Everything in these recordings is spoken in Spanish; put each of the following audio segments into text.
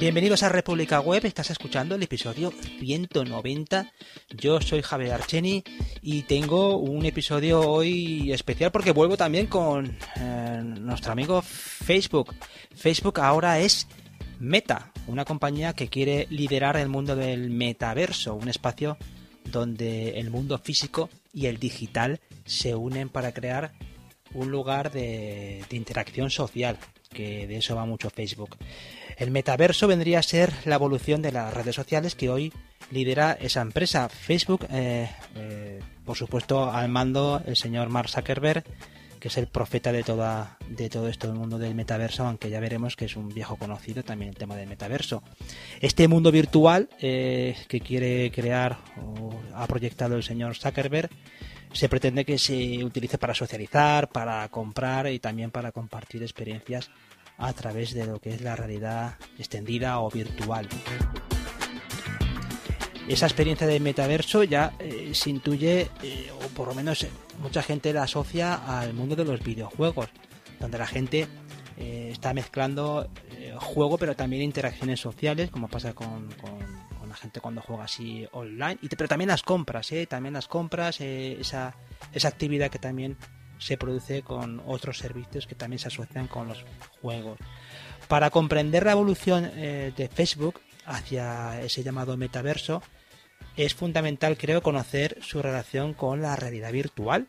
Bienvenidos a República Web, estás escuchando el episodio 190. Yo soy Javier Archeni y tengo un episodio hoy especial porque vuelvo también con eh, nuestro amigo Facebook. Facebook ahora es Meta, una compañía que quiere liderar el mundo del metaverso, un espacio donde el mundo físico y el digital se unen para crear un lugar de, de interacción social, que de eso va mucho Facebook. El metaverso vendría a ser la evolución de las redes sociales que hoy lidera esa empresa. Facebook, eh, eh, por supuesto, al mando el señor Mark Zuckerberg, que es el profeta de, de todo esto del mundo del metaverso, aunque ya veremos que es un viejo conocido también el tema del metaverso. Este mundo virtual eh, que quiere crear o ha proyectado el señor Zuckerberg se pretende que se utilice para socializar, para comprar y también para compartir experiencias a través de lo que es la realidad extendida o virtual. Esa experiencia de metaverso ya eh, se intuye, eh, o por lo menos eh, mucha gente la asocia al mundo de los videojuegos, donde la gente está mezclando juego pero también interacciones sociales, como pasa con, la gente cuando juega así online, y, pero también las compras, también las compras, esa, esa actividad que también se produce con otros servicios que también se asocian con los juegos. Para comprender la evolución eh, de Facebook hacia ese llamado metaverso, es fundamental, creo, conocer su relación con la realidad virtual.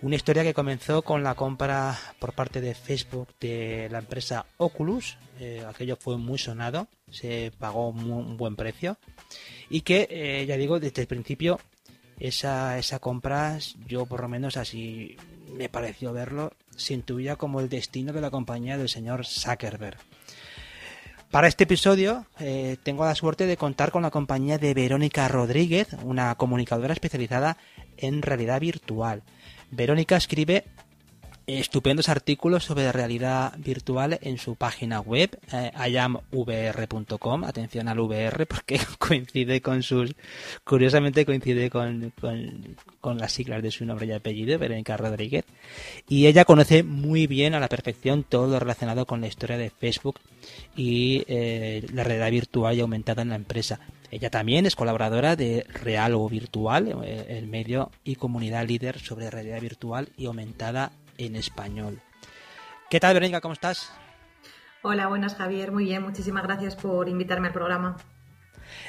Una historia que comenzó con la compra por parte de Facebook de la empresa Oculus. Eh, aquello fue muy sonado, se pagó un buen precio. Y que, eh, ya digo, desde el principio, esa, esa compra, yo por lo menos así me pareció verlo, se intuía como el destino de la compañía del señor Zuckerberg. Para este episodio eh, tengo la suerte de contar con la compañía de Verónica Rodríguez, una comunicadora especializada en realidad virtual. Verónica escribe estupendos artículos sobre realidad virtual en su página web, eh. Atención al VR porque coincide con sus. Curiosamente coincide con, con, las siglas de su nombre y apellido, Verónica Rodríguez. Y ella conoce muy bien a la perfección todo lo relacionado con la historia de Facebook y eh, la realidad virtual y aumentada en la empresa. Ella también es colaboradora de Real o Virtual, eh, el medio y comunidad líder sobre realidad virtual y aumentada en español. ¿Qué tal, Verónica? ¿Cómo estás? Hola, buenas, Javier. Muy bien, muchísimas gracias por invitarme al programa.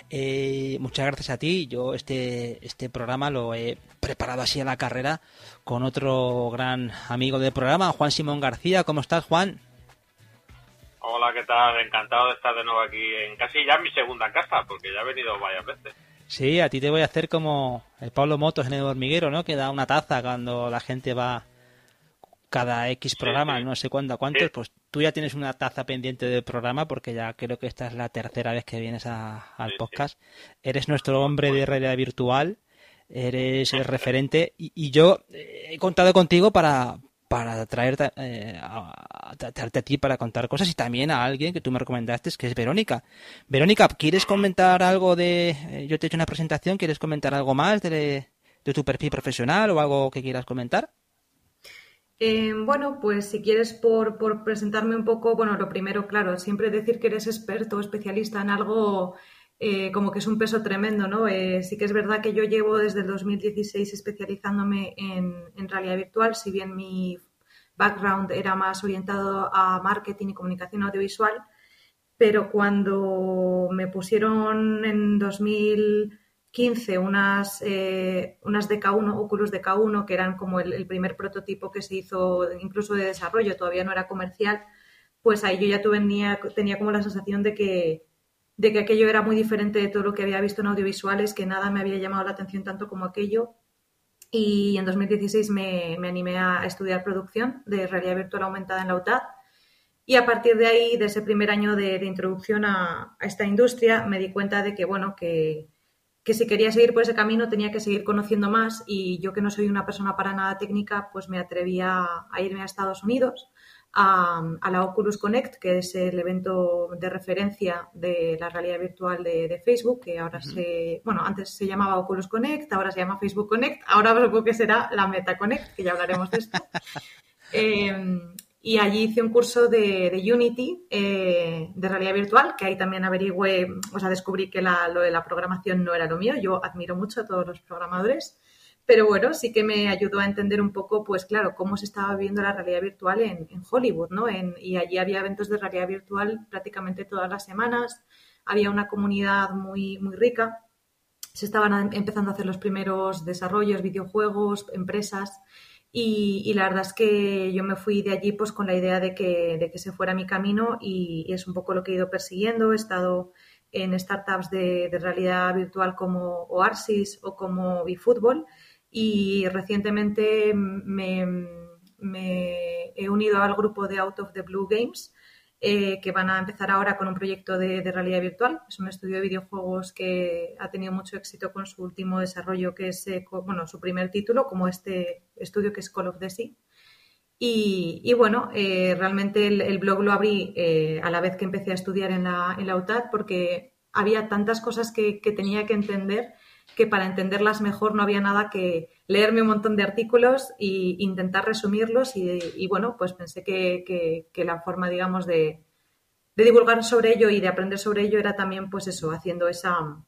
Eh, muchas gracias a ti. Yo este, este programa lo he preparado así a la carrera con otro gran amigo del programa, Juan Simón García. ¿Cómo estás, Juan? Hola, ¿qué tal? Encantado de estar de nuevo aquí en casi ya mi segunda casa, porque ya he venido varias veces. Sí, a ti te voy a hacer como el Pablo Motos en el hormiguero, ¿no? Que da una taza cuando la gente va cada X programa, no sé cuándo, cuántos, pues tú ya tienes una taza pendiente del programa porque ya creo que esta es la tercera vez que vienes al podcast. Eres nuestro hombre de realidad virtual, eres el referente y, yo he contado contigo para, para traerte, eh, a, traerte a ti para contar cosas y también a alguien que tú me recomendaste, que es Verónica. Verónica, ¿quieres comentar algo de... Eh, yo te he hecho una presentación, ¿quieres comentar algo más de, de tu perfil profesional o algo que quieras comentar? Eh, bueno, pues si quieres por, presentarme un poco, bueno, lo primero, claro, siempre decir que eres experto o especialista en algo eh, como que es un peso tremendo, ¿no? Eh, sí que es verdad que yo llevo desde el 2016 especializándome en, en, realidad virtual, si bien mi background era más orientado a marketing y comunicación audiovisual, pero cuando me pusieron en 2000 15 unas, eh, unas DK1, Oculus DK1, que eran como el, primer prototipo que se hizo incluso de desarrollo, todavía no era comercial, pues ahí yo ya tenía, tenía como la sensación de que, de que aquello era muy diferente de todo lo que había visto en audiovisuales, que nada me había llamado la atención tanto como aquello. Y en 2016 me, me animé a estudiar producción de realidad virtual aumentada en la UTAD. Y a partir de ahí, de ese primer año de, introducción a, a, esta industria, me di cuenta de que, bueno, que, que si quería seguir por ese camino tenía que seguir conociendo más y yo que no soy una persona para nada técnica, pues me atrevía a irme a Estados Unidos, a, la Oculus Connect, que es el evento de referencia de la realidad virtual de, Facebook, que ahora se, bueno, antes se llamaba Oculus Connect, ahora se llama Facebook Connect, ahora supongo que será la Meta Connect, que ya hablaremos de esto. Em, y allí hice un curso de, Unity, eh, de realidad virtual, que ahí también averigüé, o sea, descubrí que lo de la programación no era lo mío. Yo admiro mucho a todos los programadores, pero bueno, sí que me ayudó a entender un poco, pues claro, cómo se estaba viviendo la realidad virtual en, Hollywood, ¿no? y allí había eventos de realidad virtual prácticamente todas las semanas, había una comunidad muy, muy rica, se estaban empezando a hacer los primeros desarrollos, videojuegos, empresas, y, la verdad es que yo me fui de allí pues con la idea de que, de que se fuera mi camino y, es un poco lo que he ido persiguiendo. He estado en startups de, realidad virtual como Oasis o como eFootball y recientemente me, me, he unido al grupo de Out of the Blue Games eh, que van a empezar ahora con un proyecto de, realidad virtual. Es un estudio de videojuegos que ha tenido mucho éxito con su último desarrollo, que es, eh, bueno, su primer título, como este estudio que es Call of the Sea. Y, bueno, eh, realmente el, blog lo abrí a la vez que empecé a estudiar en la, en la UTAD porque había tantas cosas que, que tenía que entender que para entenderlas mejor no había nada que leerme un montón de artículos e intentar resumirlos y, bueno, pues pensé que, la forma, digamos, de, divulgar sobre ello y de aprender sobre ello era también, pues eso, haciendo esa,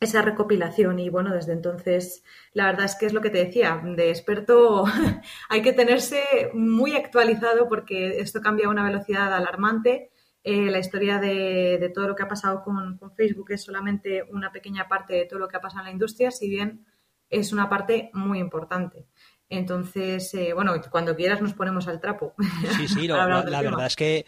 esa recopilación. Y bueno, desde entonces la verdad es que es lo que te decía, de experto hay que tenerse muy actualizado porque esto cambia a una velocidad alarmante eh, la historia de, todo lo que ha pasado con, Facebook es solamente una pequeña parte de todo lo que ha pasado en la industria, si bien es una parte muy importante. Entonces, eh, bueno, cuando quieras nos ponemos al trapo. Sí, sí, la, verdad es que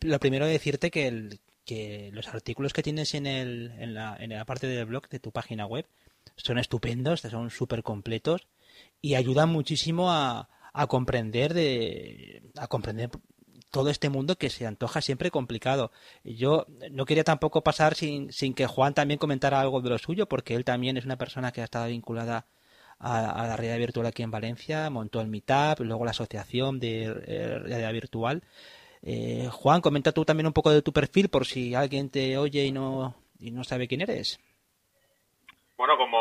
lo primero decirte que, que los artículos que tienes en, el, en, la, en la parte del blog de tu página web son estupendos, son súper completos y ayudan muchísimo a, a comprender de a comprender todo este mundo que se antoja siempre complicado. Yo no quería tampoco pasar sin, sin que Juan también comentara algo de lo suyo, porque él también es una persona que ha estado vinculada a, la realidad virtual aquí en Valencia, montó el Meetup, luego la asociación de eh, realidad virtual. Eh, Juan, comenta tú también un poco de tu perfil por si alguien te oye y no, y no sabe quién eres. Bueno, como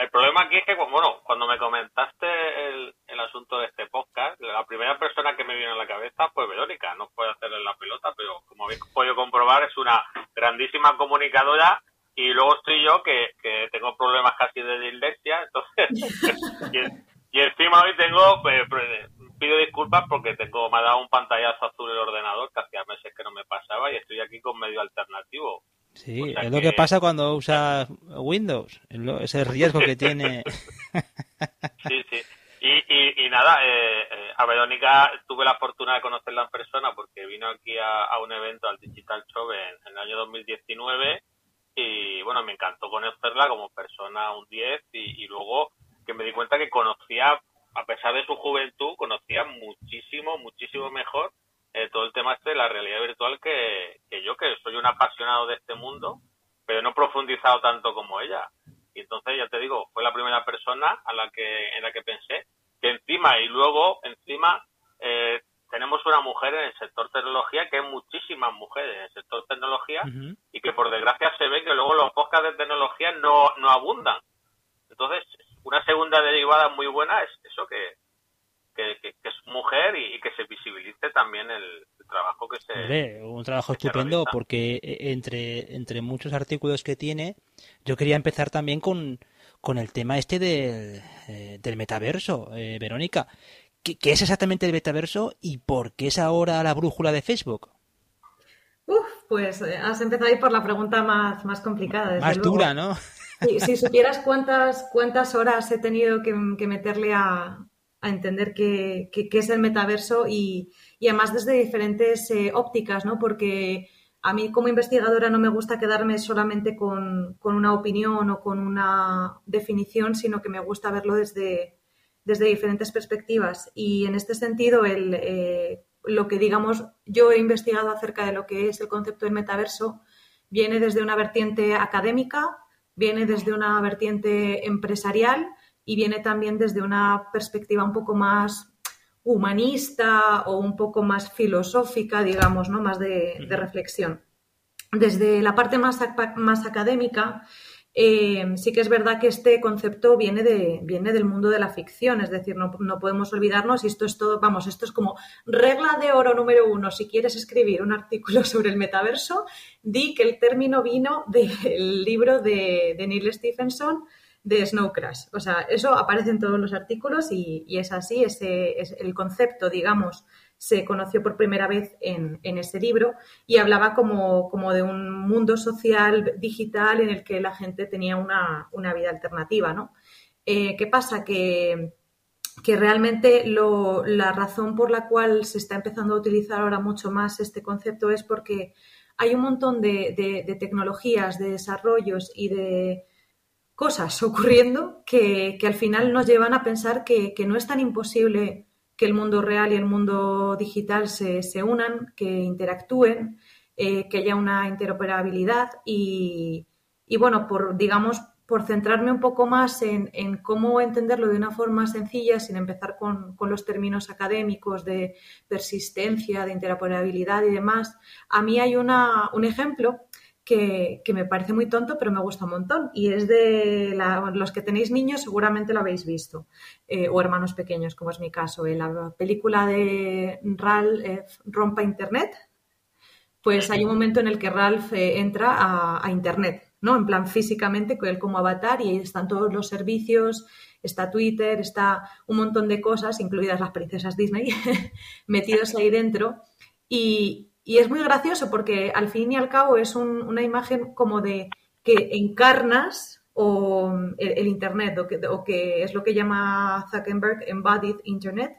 el problema aquí es que, bueno, cuando me comentaste el, asunto de este podcast, la primera persona que me vino a la cabeza fue Verónica. No puedo hacerle la pelota, pero como habéis podido comprobar, es una grandísima comunicadora. Y luego estoy yo, que, tengo problemas casi de dislexia, entonces. y, encima hoy tengo. Eh, pido disculpas porque tengo me ha dado un pantallazo azul el ordenador, que hacía meses que no me pasaba, y estoy aquí con medio alternativo. Sí, es lo que pasa cuando usas Windows, ese riesgo que tiene. sí, sí. Y, y, nada, eh, eh, a Verónica tuve la fortuna de conocerla en persona porque vino aquí a, un evento, al Digital Show, en, el año 2019 y bueno, me encantó conocerla como persona un 10 y, y luego que me di cuenta que conocía, a pesar de su juventud, conocía muchísimo, muchísimo mejor eh, todo el tema este de la realidad virtual que, yo, que soy un apasionado de este mundo, pero no he profundizado tanto como ella. Y entonces, ya te digo, fue la primera persona a la que, en la que pensé, que encima, y luego, encima, eh, tenemos una mujer en el sector tecnología, que hay muchísimas mujeres en el sector tecnología, y que por desgracia se ve que luego los podcasts de tecnología no, no abundan. Entonces, una segunda derivada muy buena es eso que, que, es mujer y, que se visibilice también el, trabajo que se... un trabajo estupendo porque eh, entre, entre muchos artículos que tiene, yo quería empezar también con, con el tema este del, eh, del metaverso, eh, Verónica. ¿Qué, es exactamente el metaverso y por qué es ahora la brújula de Facebook? Uf, pues has empezado ahí por la pregunta más, más complicada. más dura, ¿no? Si, supieras cuántas, cuántas horas he tenido que meterle a, a entender qué, es el metaverso y, además desde diferentes eh, ópticas, ¿no? Porque a mí como investigadora no me gusta quedarme solamente con, una opinión o con una definición, sino que me gusta verlo desde, desde diferentes perspectivas. Y en este sentido, el, eh, lo que digamos yo he investigado acerca de lo que es el concepto del metaverso viene desde una vertiente académica, viene desde una vertiente empresarial y viene también desde una perspectiva un poco más humanista o un poco más filosófica, digamos, ¿no? más de, reflexión. Desde la parte más, más académica, eh, sí que es verdad que este concepto viene, de, viene del mundo de la ficción, es decir, no, no, podemos olvidarnos y esto es todo, vamos, esto es como regla de oro número uno, si quieres escribir un artículo sobre el metaverso, di que el término vino del libro de, de Neil Stephenson de Snow Crash. O sea, eso aparece en todos los artículos y, y es así, ese es el concepto, digamos, se conoció por primera vez en, ese libro y hablaba como, de un mundo social digital en el que la gente tenía una, vida alternativa, ¿no? Eh, ¿Qué pasa? Que, que realmente la razón por la cual se está empezando a utilizar ahora mucho más este concepto es porque hay un montón de, tecnologías, de desarrollos y de cosas ocurriendo que, al final nos llevan a pensar que, que no es tan imposible que el mundo real y el mundo digital se, unan, que interactúen, eh, que haya una interoperabilidad y, bueno, por, digamos, por centrarme un poco más en, cómo entenderlo de una forma sencilla, sin empezar con, con, los términos académicos de persistencia, de interoperabilidad y demás, a mí hay una, un ejemplo que, me parece muy tonto, pero me gusta un montón. Y es de los que tenéis niños, seguramente lo habéis visto, eh, o hermanos pequeños, como es mi caso. En la película de Ralph eh, Rompa Internet, pues hay un momento en el que Ralph eh, entra a, Internet, ¿no? En plan físicamente, con él como avatar, y ahí están todos los servicios, está Twitter, está un montón de cosas, incluidas las princesas Disney, metidos ahí dentro. Y, y es muy gracioso porque al fin y al cabo es una imagen como de que encarnas o el, Internet, o que, es lo que llama Zuckerberg Embodied Internet,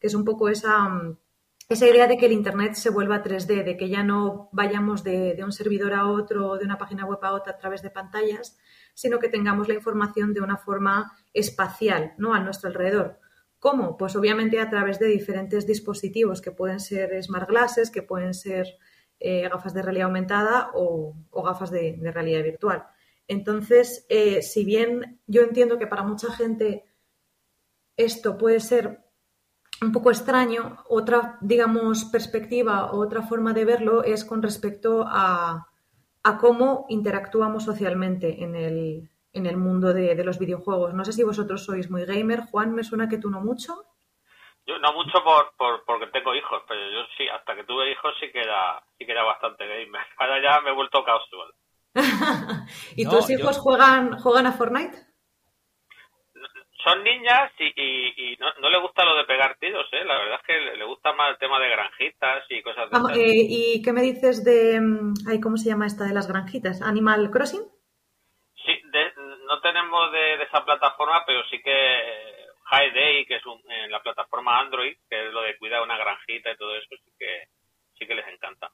que es un poco esa, esa idea de que el Internet se vuelva 3D, de que ya no vayamos de, de un servidor a otro, de una página web a otra a través de pantallas, sino que tengamos la información de una forma espacial, ¿no? A nuestro alrededor. ¿Cómo? Pues obviamente a través de diferentes dispositivos que pueden ser smart glasses, que pueden ser eh, gafas de realidad aumentada o, gafas de, realidad virtual. Entonces, eh, si bien yo entiendo que para mucha gente esto puede ser un poco extraño, otra, digamos, perspectiva o otra forma de verlo es con respecto a cómo interactuamos socialmente en el, en el mundo de, los videojuegos. No sé si vosotros sois muy gamer. Juan, me suena que tú no mucho. Yo no mucho por, porque tengo hijos, pero yo sí, hasta que tuve hijos sí que era, sí que era bastante gamer. Ahora ya me he vuelto casual. ¿Y tus hijos juegan, juegan a Fortnite? Son niñas y, no, no, le gusta lo de pegar tiros, ¿eh? La verdad es que le gusta más el tema de granjitas y cosas de ah, eh, ¿Y qué me dices de... Mm, ay, ¿Cómo se llama esta de las granjitas? ¿Animal Crossing? No tenemos de, esa plataforma, pero sí que High Day, que es en la plataforma Android, que es lo de cuidar una granjita y todo eso, sí que, sí que les encanta.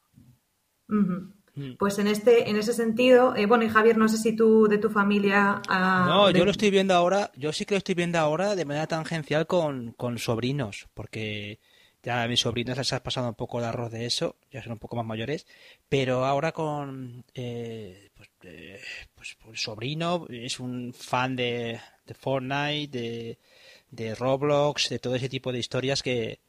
Mm. Pues en este, en ese sentido, eh, bueno, y Javier, no sé si tú de tu familia. no, yo lo estoy viendo ahora, yo sí que lo estoy viendo ahora de manera tangencial con, con sobrinos, porque ya a mis sobrinos les ha pasado un poco el arroz de eso, ya son un poco más mayores, pero ahora con eh, pues, eh, pues, sobrino es un fan de, de Fortnite, de, de, Roblox, de todo ese tipo de historias que,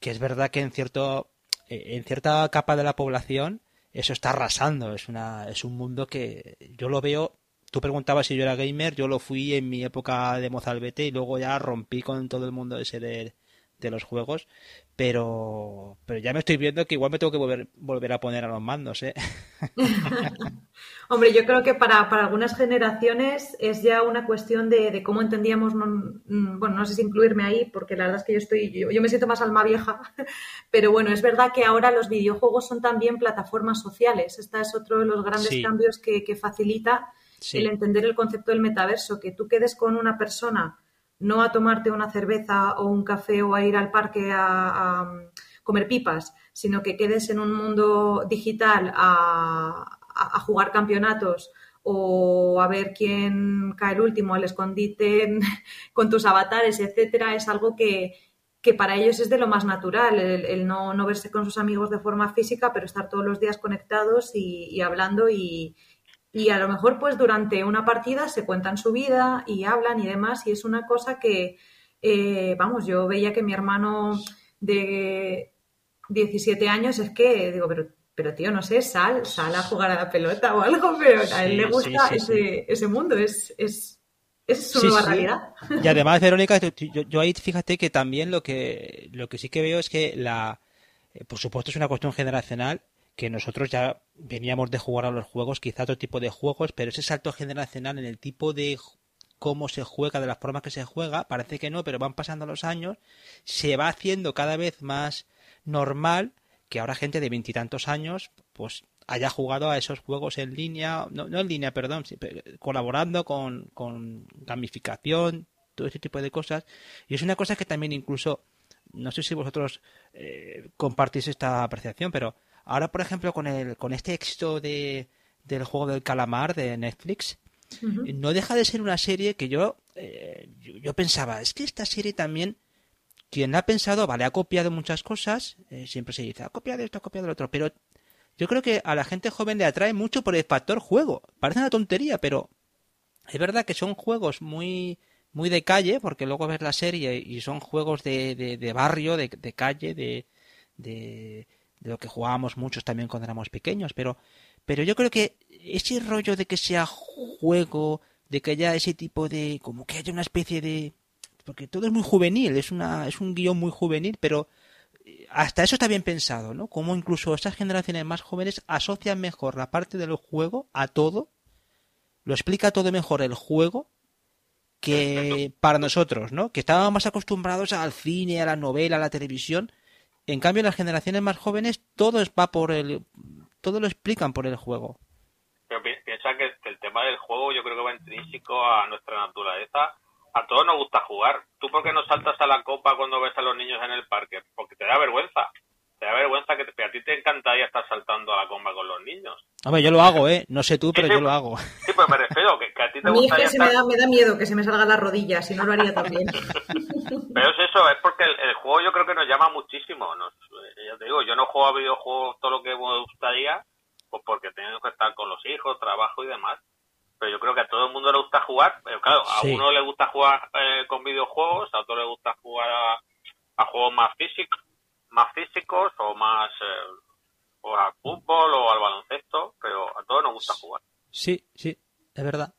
que es verdad que en cierto eh, en cierta capa de la población eso está arrasando, es una es un mundo que yo lo veo Tú preguntabas si yo era gamer, yo lo fui en mi época de mozalbete y luego ya rompí con todo el mundo ese de, de los juegos, pero pero ya me estoy viendo que igual me tengo que volver, volver a poner a los mandos, ¿eh? Hombre, yo creo que para, algunas generaciones es ya una cuestión de, cómo entendíamos, mm, bueno, no sé si incluirme ahí, porque la verdad es que yo estoy, yo, me siento más alma vieja, pero bueno, es verdad que ahora los videojuegos son también plataformas sociales. Este es otro de los grandes cambios que, facilita el entender el concepto del metaverso, que tú quedes con una persona no a tomarte una cerveza o un café o a ir al parque a, comer pipas, sino que quedes en un mundo digital a, jugar campeonatos o a ver quién cae el último al escondite con tus avatares, etcétera, es algo que, para ellos es de lo más natural, el, no, verse con sus amigos de forma física, pero estar todos los días conectados y hablando y, y a lo mejor pues durante una partida se cuentan su vida y hablan y demás y es una cosa que, eh, vamos, yo veía que mi hermano de 17 años es que, digo, pero pero tío, no sé, sal, sal a jugar a la pelota o algo, pero a él le gusta ese, ese, mundo, es, es, es su nueva realidad. Y además, Verónica, yo, ahí fíjate que también lo que, lo que sí que veo es que la, eh, por supuesto es una cuestión generacional, que nosotros ya veníamos de jugar a los juegos, quizá otro tipo de juegos, pero ese salto generacional en el tipo de cómo se juega, de las formas que se juega, parece que no, pero van pasando los años, se va haciendo cada vez más normal que ahora gente de veintitantos años, pues haya jugado a esos juegos en línea, no, en línea, perdón, colaborando con, con gamificación, todo ese tipo de cosas. Y es una cosa que también incluso, no sé si vosotros eh, compartís esta apreciación, pero ahora, por ejemplo, con, el, con este éxito de, del juego del calamar de Netflix, no deja de ser una serie que yo, eh, yo, pensaba, es que esta serie también, quien ha pensado, vale, ha copiado muchas cosas, eh, siempre se dice, ha copiado esto, ha copiado lo otro, pero yo creo que a la gente joven le atrae mucho por el factor juego. Parece una tontería, pero es verdad que son juegos muy muy de calle, porque luego ves la serie y son juegos de, de, barrio, de, de calle, de, de, de lo que jugábamos muchos también cuando éramos pequeños, pero pero yo creo que ese rollo de que sea juego, de que haya ese tipo de. como que haya una especie de. Porque todo es muy juvenil, es, una, es un guion muy juvenil, pero eh, hasta eso está bien pensado, ¿no? Como incluso estas generaciones más jóvenes asocian mejor la parte del juego a todo, lo explica todo mejor el juego que para nosotros, ¿no? Que estábamos más acostumbrados al cine, a la novela, a la televisión. En cambio, las generaciones más jóvenes todo va por el todo lo explican por el juego. Pero piensa que, el tema del juego yo creo que va intrínseco a nuestra naturaleza. A todos nos gusta jugar. ¿Tú por qué no saltas a la copa cuando ves a los niños en el parque? Porque te da vergüenza. Te da vergüenza que, a ti te encantaría estar saltando a la copa con los niños. Hombre, yo lo hago, ¿eh? No sé tú, pero yo lo hago. Sí, pues me refiero que, a ti te gustaría me, da, me da miedo que se me salgan las rodillas, si no lo haría también. pero es eso, es porque el, juego yo creo que nos llama muchísimo. Nos, eh, ya te digo, yo no juego a videojuegos todo lo que me gustaría, pues porque tengo que estar con los hijos, trabajo y demás. Pero yo creo que a todo el mundo le gusta jugar. Pero claro, a uno le gusta jugar eh, con videojuegos, a otro le gusta jugar a, juegos más físicos, más físicos o más eh, o al fútbol o al baloncesto, pero a todos nos gusta jugar. Sí, sí, es verdad.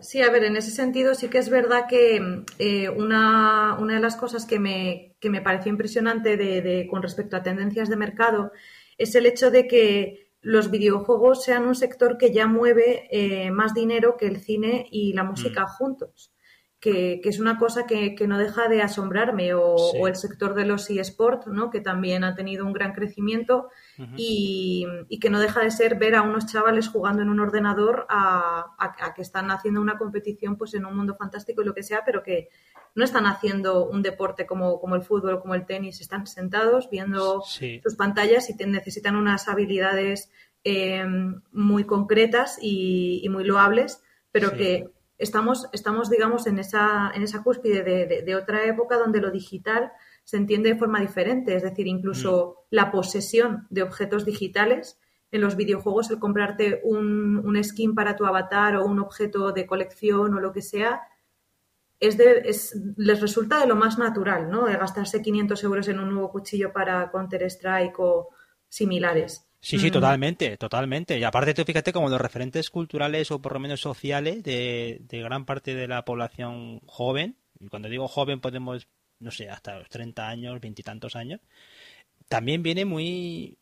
Sí, a ver, en ese sentido sí que es verdad que eh, una, una, de las cosas que me, que me pareció impresionante de, con respecto a tendencias de mercado es el hecho de que los videojuegos sean un sector que ya mueve eh, más dinero que el cine y la música mm. juntos que, es una cosa que, no deja de asombrarme, o, el sector de los eSports, ¿no? que también ha tenido un gran crecimiento y, que no deja de ser ver a unos chavales jugando en un ordenador a, que están haciendo una competición pues en un mundo fantástico y lo que sea, pero que no están haciendo un deporte como, como el fútbol o como el tenis, están sentados viendo sus pantallas y necesitan unas habilidades eh, muy concretas y, muy loables, pero que estamos, estamos digamos, en esa, en esa cúspide de, otra época donde lo digital se entiende de forma diferente. Es decir, incluso mm. la posesión de objetos digitales en los videojuegos, el comprarte un, un, skin para tu avatar o un objeto de colección o lo que sea, es de, es, les resulta de lo más natural, ¿no? De gastarse 500 euros en un nuevo cuchillo para Counter-Strike o similares. Sí, sí, totalmente, totalmente. Y aparte, tú fíjate como los referentes culturales o por lo menos sociales de, gran parte de la población joven, y cuando digo joven podemos, no sé, hasta los 30 años, veintitantos años, también viene muy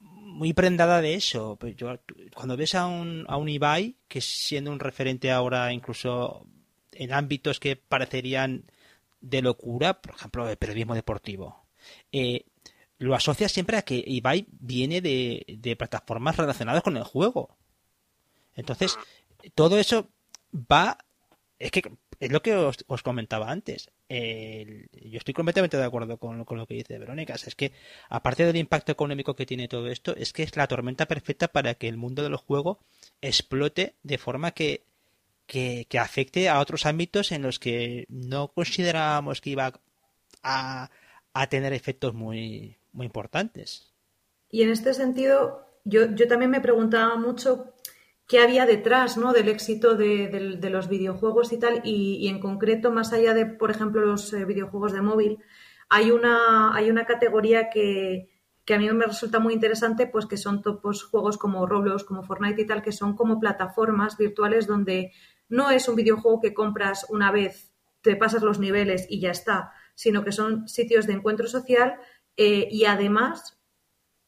muy prendada de eso. Pues yo, cuando ves a un, a un Ibai, que siendo un referente ahora incluso en ámbitos que parecerían de locura, por ejemplo, el periodismo deportivo, eh, lo asocia siempre a que Ibai viene de, plataformas relacionadas con el juego. Entonces, todo eso va. Es que es lo que os, comentaba antes. yo estoy completamente de acuerdo con, lo que dice Verónica. Es que, aparte del impacto económico que tiene todo esto, es que es la tormenta perfecta para que el mundo de los juegos explote de forma que, que, que afecte a otros ámbitos en los que no considerábamos que iba a, a tener efectos muy, muy importantes. Y en este sentido, yo, yo también me preguntaba mucho qué había detrás ¿no? del éxito de, los videojuegos y tal, y, en concreto, más allá de, por ejemplo, los eh, videojuegos de móvil, hay una, hay una categoría que, que a mí me resulta muy interesante, pues que son juegos como Roblox, como Fortnite y tal, que son como plataformas virtuales donde no es un videojuego que compras una vez, te pasas los niveles y ya está, sino que son sitios de encuentro social eh, y además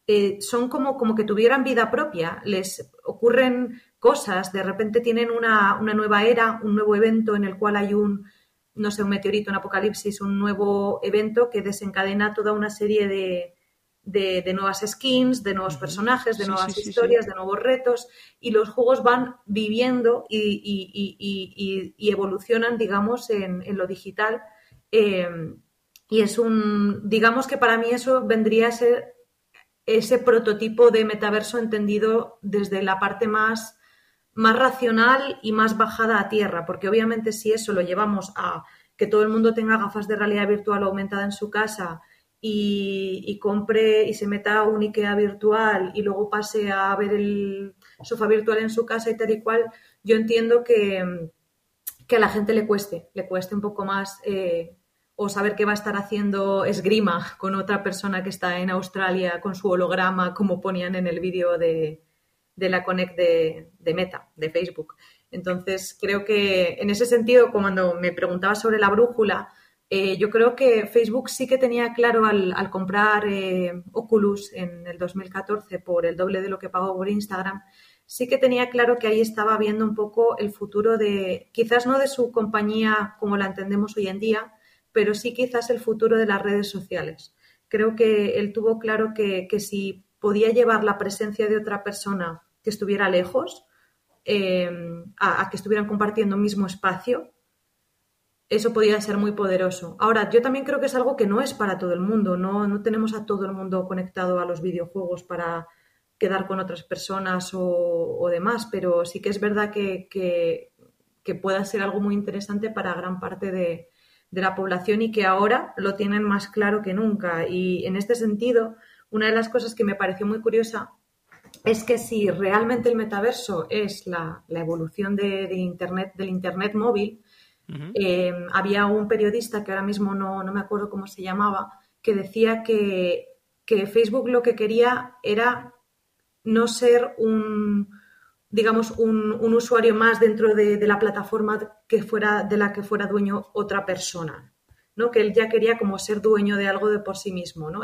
eh, son como, como que tuvieran vida propia, les ocurren cosas, de repente tienen una, una nueva era, un nuevo evento en el cual hay un, no sé, un meteorito, un apocalipsis, un nuevo evento que desencadena toda una serie de, de, nuevas skins, de nuevos personajes, de nuevas historias, de nuevos retos, y los juegos van viviendo y, evolucionan, digamos, en, lo digital. Em, y es un, digamos que para mí eso vendría a ser ese prototipo de metaverso entendido desde la parte más, más racional y más bajada a tierra, porque obviamente si eso lo llevamos a que todo el mundo tenga gafas de realidad virtual aumentada en su casa, y, compre y se meta a un IKEA virtual y luego pase a ver el sofá virtual en su casa y tal y cual, yo entiendo que, que a la gente le cueste, le cueste un poco más eh, o saber que va a estar haciendo esgrima con otra persona que está en Australia con su holograma, como ponían en el vídeo de, de la Connect de, Meta, de Facebook. Entonces, creo que en ese sentido, cuando me preguntaba sobre la brújula, eh, yo creo que Facebook sí que tenía claro al, comprar eh, Oculus en el 2014 por el doble de lo que pagó por Instagram, sí que tenía claro que ahí estaba viendo un poco el futuro de, quizás no de su compañía como la entendemos hoy en día, pero sí quizás el futuro de las redes sociales. Creo que él tuvo claro que, si podía llevar la presencia de otra persona que estuviera lejos, eh, a, que estuvieran compartiendo un mismo espacio, eso podría ser muy poderoso. Ahora, yo también creo que es algo que no es para todo el mundo, no, no tenemos a todo el mundo conectado a los videojuegos para quedar con otras personas o, demás, pero sí que es verdad que, que, pueda ser algo muy interesante para gran parte de, de la población y que ahora lo tienen más claro que nunca. Y en este sentido, una de las cosas que me pareció muy curiosa es que si realmente el metaverso es la, la evolución de, de Internet, del Internet móvil, eh, había un periodista que ahora mismo no, me acuerdo cómo se llamaba, que decía que, Facebook lo que quería era no ser un, digamos, un, usuario más dentro de, la plataforma que fuera, de la que fuera dueño otra persona. ¿no? que él ya quería como ser dueño de algo de por sí mismo. ¿no?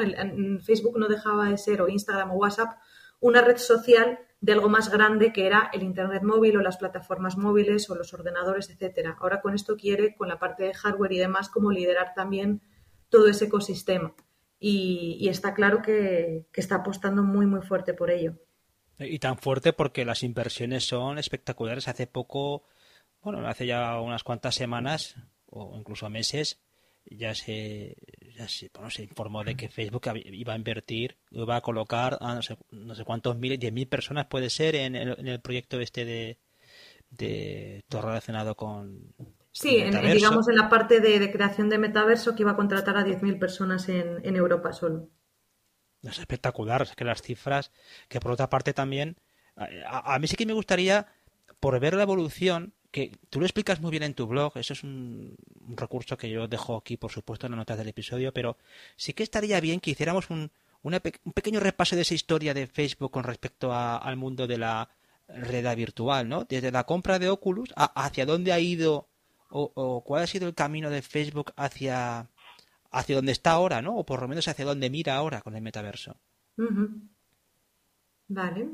Facebook no dejaba de ser, o Instagram o WhatsApp, una red social de algo más grande que era el Internet móvil o las plataformas móviles o los ordenadores, etcétera. Ahora con esto quiere, con la parte de hardware y demás, como liderar también todo ese ecosistema. Y, está claro que, está apostando muy, muy fuerte por ello. Y tan fuerte porque las inversiones son espectaculares. Hace poco, bueno, hace ya unas cuantas semanas o incluso meses, ya se, ya se, se informó de que Facebook iba a invertir, iba a colocar a no sé, no sé cuántos miles, diez mil personas puede ser en el, proyecto este de, de todo relacionado con. Sí, digamos en la parte de, creación de metaverso que iba a contratar a diez mil personas en, en Europa solo. Es espectacular, es que las cifras, que por otra parte también, a mí sí que me gustaría, por ver la evolución, que tú lo explicas muy bien en tu blog, eso es un, recurso que yo dejo aquí, por supuesto, en las notas del episodio, pero sí que estaría bien que hiciéramos un, un pequeño repaso de esa historia de Facebook con respecto al mundo de la realidad virtual, ¿no? Desde la compra de Oculus, hacia dónde ha ido o, cuál ha sido el camino de Facebook hacia, hacia donde está ahora, ¿no? O por lo menos hacia dónde mira ahora con el metaverso. Vale.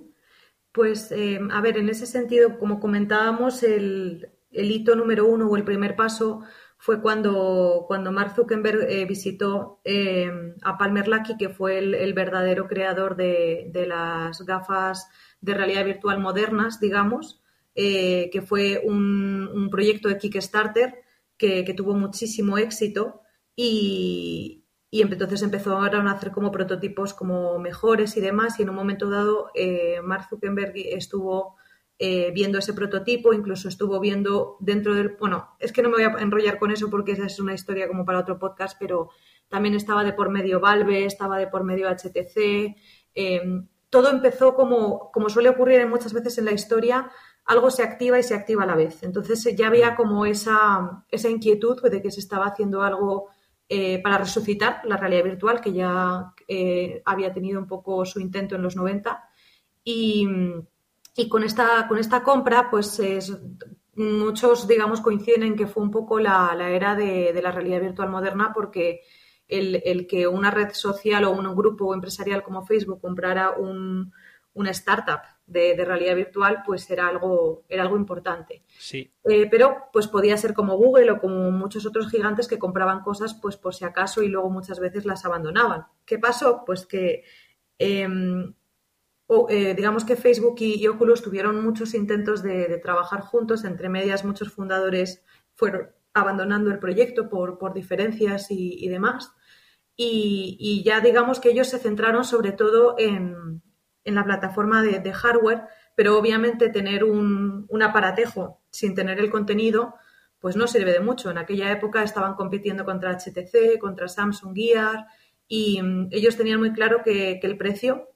Pues, eh, a ver, en ese sentido, como comentábamos, el, hito número uno o el primer paso fue cuando, cuando Mark Zuckerberg eh, visitó eh, a Palmer Luckey, que fue el, verdadero creador de, las gafas de realidad virtual modernas, digamos, que fue un, proyecto de Kickstarter que tuvo muchísimo éxito y, y entonces empezaron a hacer como prototipos como mejores y demás y en un momento dado eh, Mark Zuckerberg estuvo eh, viendo ese prototipo, incluso estuvo viendo dentro del, bueno, es que no me voy a enrollar con eso porque esa es una historia como para otro podcast, pero también estaba de por medio Valve, estaba de por medio HTC, em, todo empezó como, como suele ocurrir muchas veces en la historia, algo se activa y se activa a la vez. Entonces ya había como esa, esa inquietud de que se estaba haciendo algo para resucitar la realidad virtual, que ya había tenido un poco su intento en los 90. Y, con, esta, con esta compra, pues muchos, digamos, coinciden en que fue un poco la, era de, la realidad virtual moderna porque el, que una red social o un grupo empresarial como Facebook comprara un, una startup de, realidad virtual, pues era algo, era algo importante. Sí. Eh, pero pues podía ser como Google o como muchos otros gigantes que compraban cosas pues por si acaso y luego muchas veces las abandonaban. ¿Qué pasó? Pues que em, eh, digamos que Facebook y, Oculus tuvieron muchos intentos de, trabajar juntos, entre medias muchos fundadores fueron abandonando el proyecto por, diferencias y, demás. Y, ya digamos que ellos se centraron sobre todo en, la plataforma de, hardware, pero obviamente tener un, aparatejo sin tener el contenido, pues no sirve de mucho. En aquella época estaban compitiendo contra HTC, contra Samsung Gear, y mm, ellos tenían muy claro que el precio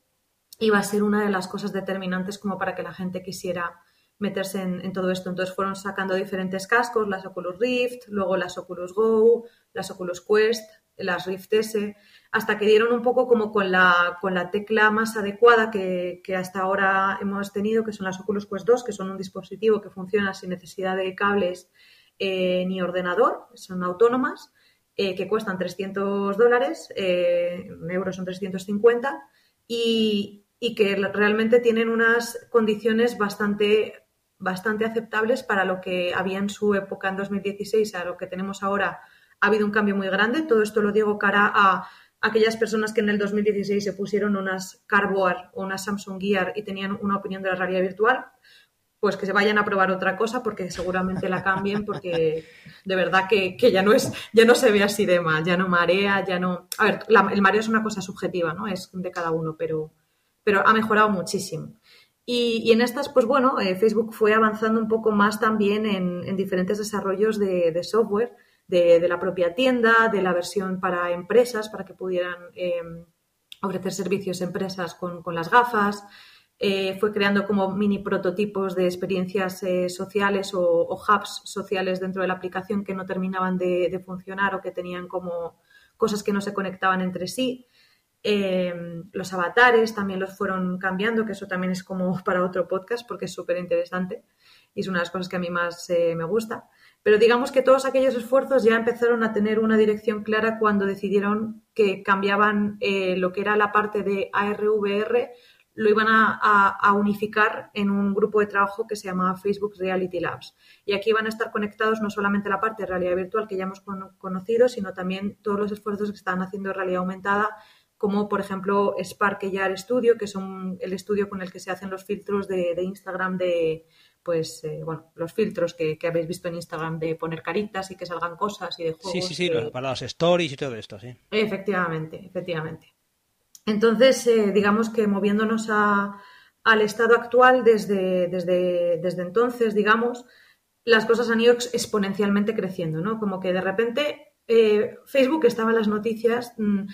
iba a ser una de las cosas determinantes como para que la gente quisiera meterse en, todo esto. Entonces fueron sacando diferentes cascos, las Oculus Rift, luego las Oculus Go, las Oculus Quest, las Rift S, hasta que dieron un poco como con la, con la tecla más adecuada que, hasta ahora hemos tenido, que son las Oculus Quest 2, que son un dispositivo que funciona sin necesidad de cables eh, ni ordenador, son autónomas, eh, que cuestan 300 dólares, eh, en euros son 350, y, y que realmente tienen unas condiciones bastante, bastante aceptables para lo que había en su época en 2016 a lo que tenemos ahora. Ha habido un cambio muy grande. Todo esto lo digo cara a aquellas personas que en el 2016 se pusieron unas Carboard o unas Samsung Gear y tenían una opinión de la realidad virtual, pues que se vayan a probar otra cosa porque seguramente la cambien porque de verdad que, ya no es ya no se ve así de mal, ya no marea, ya no... A ver, el mareo es una cosa subjetiva, ¿no? Es de cada uno, pero pero ha mejorado muchísimo. Y, en estas, pues bueno, eh, Facebook fue avanzando un poco más también en, diferentes desarrollos de, software, de, la propia tienda, de la versión para empresas, para que pudieran em, ofrecer servicios a empresas con, las gafas. Eh, fue creando como mini prototipos de experiencias eh, sociales o, hubs sociales dentro de la aplicación que no terminaban de funcionar o que tenían como cosas que no se conectaban entre sí. Em, los avatares también los fueron cambiando, que eso también es como para otro podcast porque es súper interesante y es una de las cosas que a mí más eh, me gusta. Pero digamos que todos aquellos esfuerzos ya empezaron a tener una dirección clara cuando decidieron que cambiaban eh, lo que era la parte de ARVR, lo iban a, unificar en un grupo de trabajo que se llamaba Facebook Reality Labs. Y aquí van a estar conectados no solamente la parte de realidad virtual que ya hemos conocido, sino también todos los esfuerzos que están haciendo realidad aumentada como por ejemplo Spark Yar Studio, que es el estudio con el que se hacen los filtros de, Instagram de, pues, eh, bueno, los filtros que, habéis visto en Instagram de poner caritas y que salgan cosas y de juegos. Sí, sí, sí, para los stories y todo esto, sí. Efectivamente, efectivamente. Entonces, eh, digamos que moviéndonos al estado actual desde, desde, desde entonces, digamos, las cosas han ido exponencialmente creciendo, ¿no? Como que de repente eh, Facebook estaba en las noticias mm,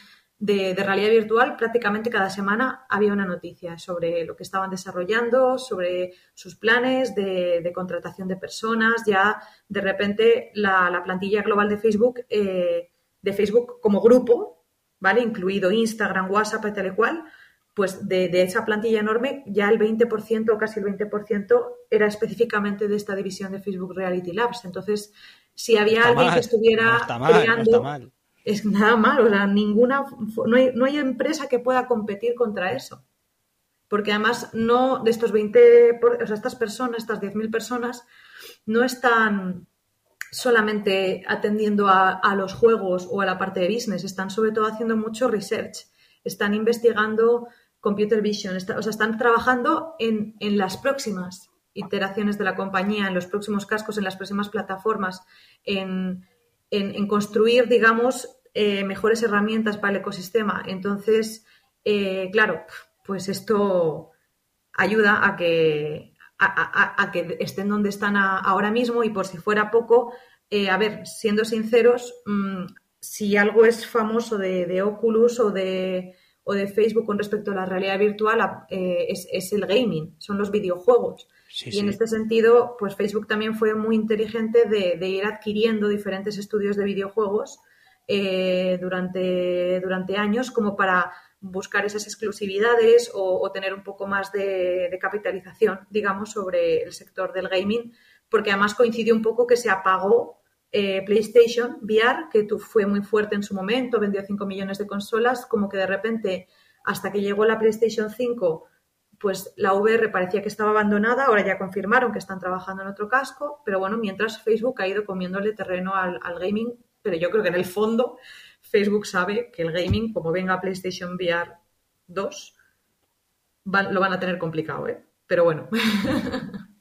de, realidad virtual, prácticamente cada semana había una noticia sobre lo que estaban desarrollando, sobre sus planes de, contratación de personas. Ya de repente la, plantilla global de Facebook, eh, de Facebook como grupo, ¿vale? Incluido Instagram, WhatsApp y tal y cual, pues de, esa plantilla enorme, ya el 20% o casi el 20% era específicamente de esta división de Facebook Reality Labs. Entonces, si había alguien que estuviera creando, es nada malo, o sea, ninguna, no hay, no hay empresa que pueda competir contra eso. Porque además no, de estos 20, o sea, estas personas, estas 10.000 personas, no están solamente atendiendo a, los juegos o a la parte de business, están sobre todo haciendo mucho research, están investigando computer vision, o sea, están trabajando en, en las próximas iteraciones de la compañía, en los próximos cascos, en las próximas plataformas, en, en, construir, digamos, eh, mejores herramientas para el ecosistema. Entonces, eh, claro, pues esto ayuda a que, a, que estén donde están ahora mismo y por si fuera poco, eh, a ver, siendo sinceros, mm, si algo es famoso de, Oculus o de, o de, Facebook con respecto a la realidad virtual, es, el gaming, son los videojuegos y en este sentido, pues Facebook también fue muy inteligente de, ir adquiriendo diferentes estudios de videojuegos eh, durante, durante años como para buscar esas exclusividades o, tener un poco más de, capitalización, digamos, sobre el sector del gaming, porque además coincidió un poco que se apagó eh, PlayStation VR, que fue muy fuerte en su momento, vendió 5 millones de consolas, como que de repente, hasta que llegó la PlayStation 5, pues la VR parecía que estaba abandonada, ahora ya confirmaron que están trabajando en otro casco, pero bueno, mientras Facebook ha ido comiéndole terreno al, al gaming, pero yo creo que en el fondo Facebook sabe que el gaming, como venga PlayStation VR 2, lo van a tener complicado, ¿eh? Pero bueno.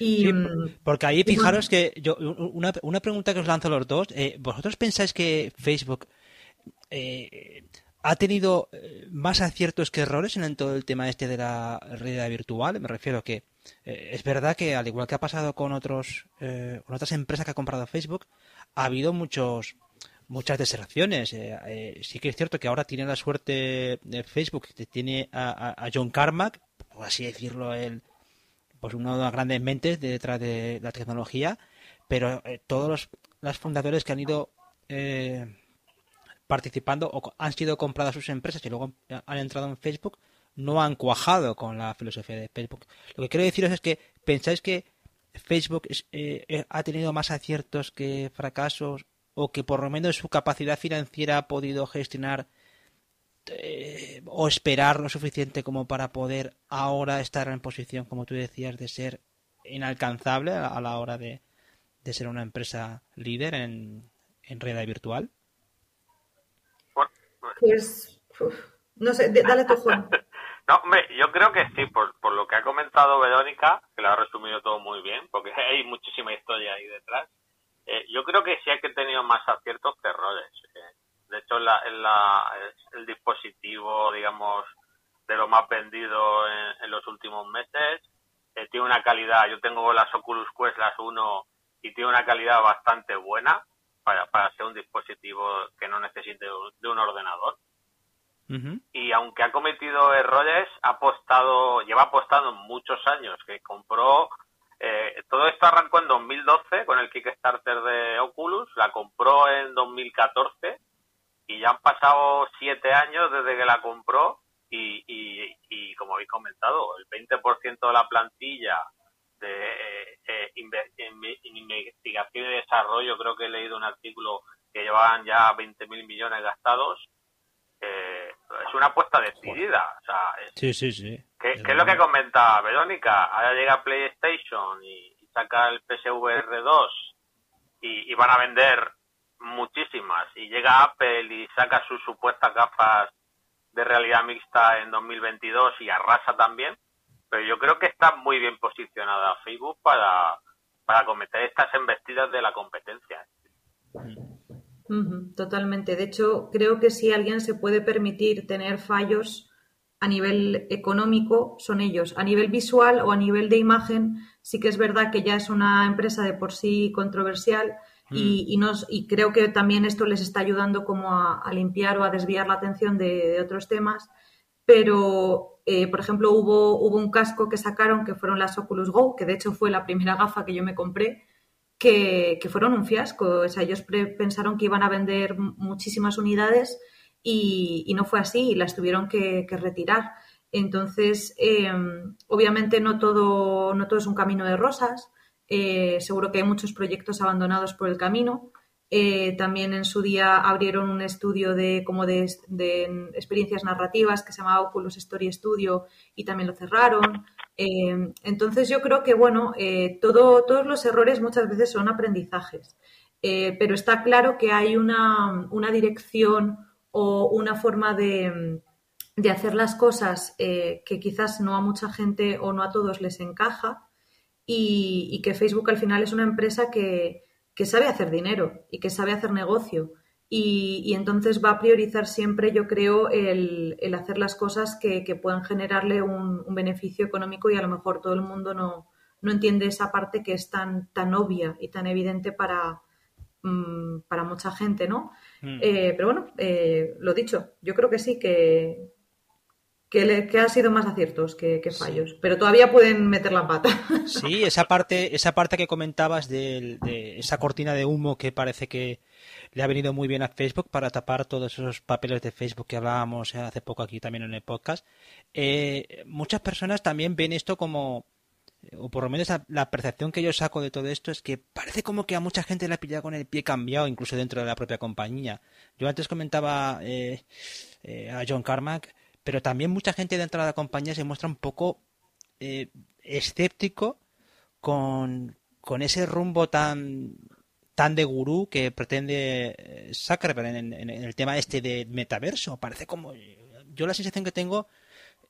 Mm, porque ahí fijaros que yo una, una, pregunta que os lanzo a los dos. Eh, ¿Vosotros pensáis que Facebook eh, ha tenido eh, más aciertos que errores en todo el tema este de la realidad virtual? Me refiero a que es verdad que al igual que ha pasado con otros con otras empresas que ha comprado Facebook, ha habido muchos muchas deserciones. Eh, eh, sí que es cierto que ahora tiene la suerte de Facebook, que tiene a, John Carmack, por así decirlo, él, pues uno de las grandes mentes detrás de la tecnología, pero eh, todos los, los, fundadores que han ido participando o han sido compradas sus empresas y luego han entrado en Facebook, no han cuajado con la filosofía de Facebook. Lo que quiero deciros es que pensáis que Facebook ha tenido más aciertos que fracasos o que por lo menos su capacidad financiera ha podido gestionar eh, o esperar lo suficiente como para poder ahora estar en posición, como tú decías, de ser inalcanzable a, la hora de, ser una empresa líder en, en realidad virtual? Pues, no sé, dale tu Juan. No, yo creo que sí, por, por lo que ha comentado Verónica, que lo ha resumido todo muy bien, porque hay muchísima historia ahí detrás. Eh, yo creo que sí hay que tener más aciertos que errores. Eh. De hecho, la, el dispositivo, digamos, de lo más vendido en, los últimos meses. Eh, tiene una calidad, yo tengo las Oculus Quest, las 1, y tiene una calidad bastante buena para, para ser un dispositivo que no necesite de un ordenador. Y aunque ha cometido errores, ha apostado, lleva apostando muchos años, que compró eh, todo esto arrancó en 2012 con el Kickstarter de Oculus, la compró en 2014 y ya han pasado siete años desde que la compró y, y, como habéis comentado, el 20% de la plantilla de eh, investigación y desarrollo, creo que he leído un artículo que llevaban ya 20.000 millones gastados, eh, es una apuesta decidida. O sea, sí, sí, sí. ¿Qué, es lo que comenta Verónica? Ahora llega PlayStation y, saca el PSVR 2 y, van a vender muchísimas. Y llega Apple y saca sus supuestas gafas de realidad mixta en 2022 y arrasa también. Pero yo creo que está muy bien posicionada Facebook para, para cometer estas embestidas de la competencia. totalmente. De hecho, creo que si alguien se puede permitir tener fallos a nivel económico son ellos. A nivel visual o a nivel de imagen, sí que es verdad que ya es una empresa de por sí controversial y, mm. y, creo que también esto les está ayudando como a, limpiar o a desviar la atención de, otros temas. Pero, eh, por ejemplo, hubo, hubo un casco que sacaron que fueron las Oculus Go, que de hecho fue la primera gafa que yo me compré, que, que fueron un fiasco. O sea, ellos pensaron que iban a vender muchísimas unidades y, no fue así y las tuvieron que, retirar. Entonces, em, obviamente no todo, no todo es un camino de rosas. Eh, seguro que hay muchos proyectos abandonados por el camino. Eh, también en su día abrieron un estudio de como de, experiencias narrativas que se llamaba Oculus Story Studio y también lo cerraron. Em, entonces yo creo que bueno, eh, todo, todos los errores muchas veces son aprendizajes. pero está claro que hay una, una dirección o una forma de, hacer las cosas eh, que quizás no a mucha gente o no a todos les encaja y, que Facebook al final es una empresa que, sabe hacer dinero y que sabe hacer negocio. Y, entonces va a priorizar siempre, yo creo, el, hacer las cosas que, puedan generarle un, beneficio económico y a lo mejor todo el mundo no, no entiende esa parte que es tan, tan obvia y tan evidente para, mm, para mucha gente, ¿no? Mm. Eh, pero bueno, eh, lo dicho, yo creo que sí, que, que, que han sido más aciertos que, fallos, pero todavía pueden meter la pata. Sí, esa parte, esa parte que comentabas de, esa cortina de humo que parece que, le ha venido muy bien a Facebook para tapar todos esos papeles de Facebook que hablábamos hace poco aquí también en el podcast. Eh, muchas personas también ven esto como, o por lo menos la, percepción que yo saco de todo esto es que parece como que a mucha gente le ha pillado con el pie cambiado, incluso dentro de la propia compañía. Yo antes comentaba eh, eh, a John Carmack, pero también mucha gente dentro de la compañía se muestra un poco escéptico con, con ese rumbo tan tan de gurú que pretende eh, Zuckerberg en, el tema este de metaverso. Parece como... Yo la sensación que tengo...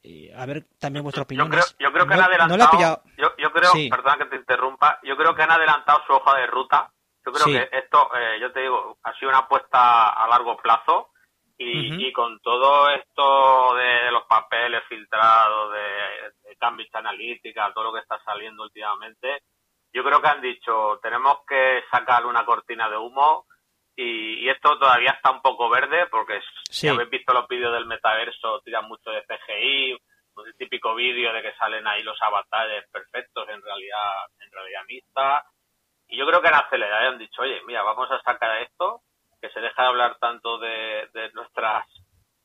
Eh, a ver también vuestra opinión. Yo creo, que han adelantado... yo, creo, perdón que te interrumpa, yo creo que han adelantado su hoja de ruta. Yo creo que esto, eh, yo te digo, ha sido una apuesta a largo plazo y, y con todo esto de los papeles filtrados, de, de Cambridge Analytica, todo lo que está saliendo últimamente, yo creo que han dicho, tenemos que sacar una cortina de humo y, esto todavía está un poco verde porque si habéis visto los vídeos del metaverso, tiran mucho de CGI, un típico vídeo de que salen ahí los avatares perfectos en realidad, en realidad mixta. Y yo creo que han acelerado y han dicho, oye, mira, vamos a sacar esto, que se deja de hablar tanto de, de nuestras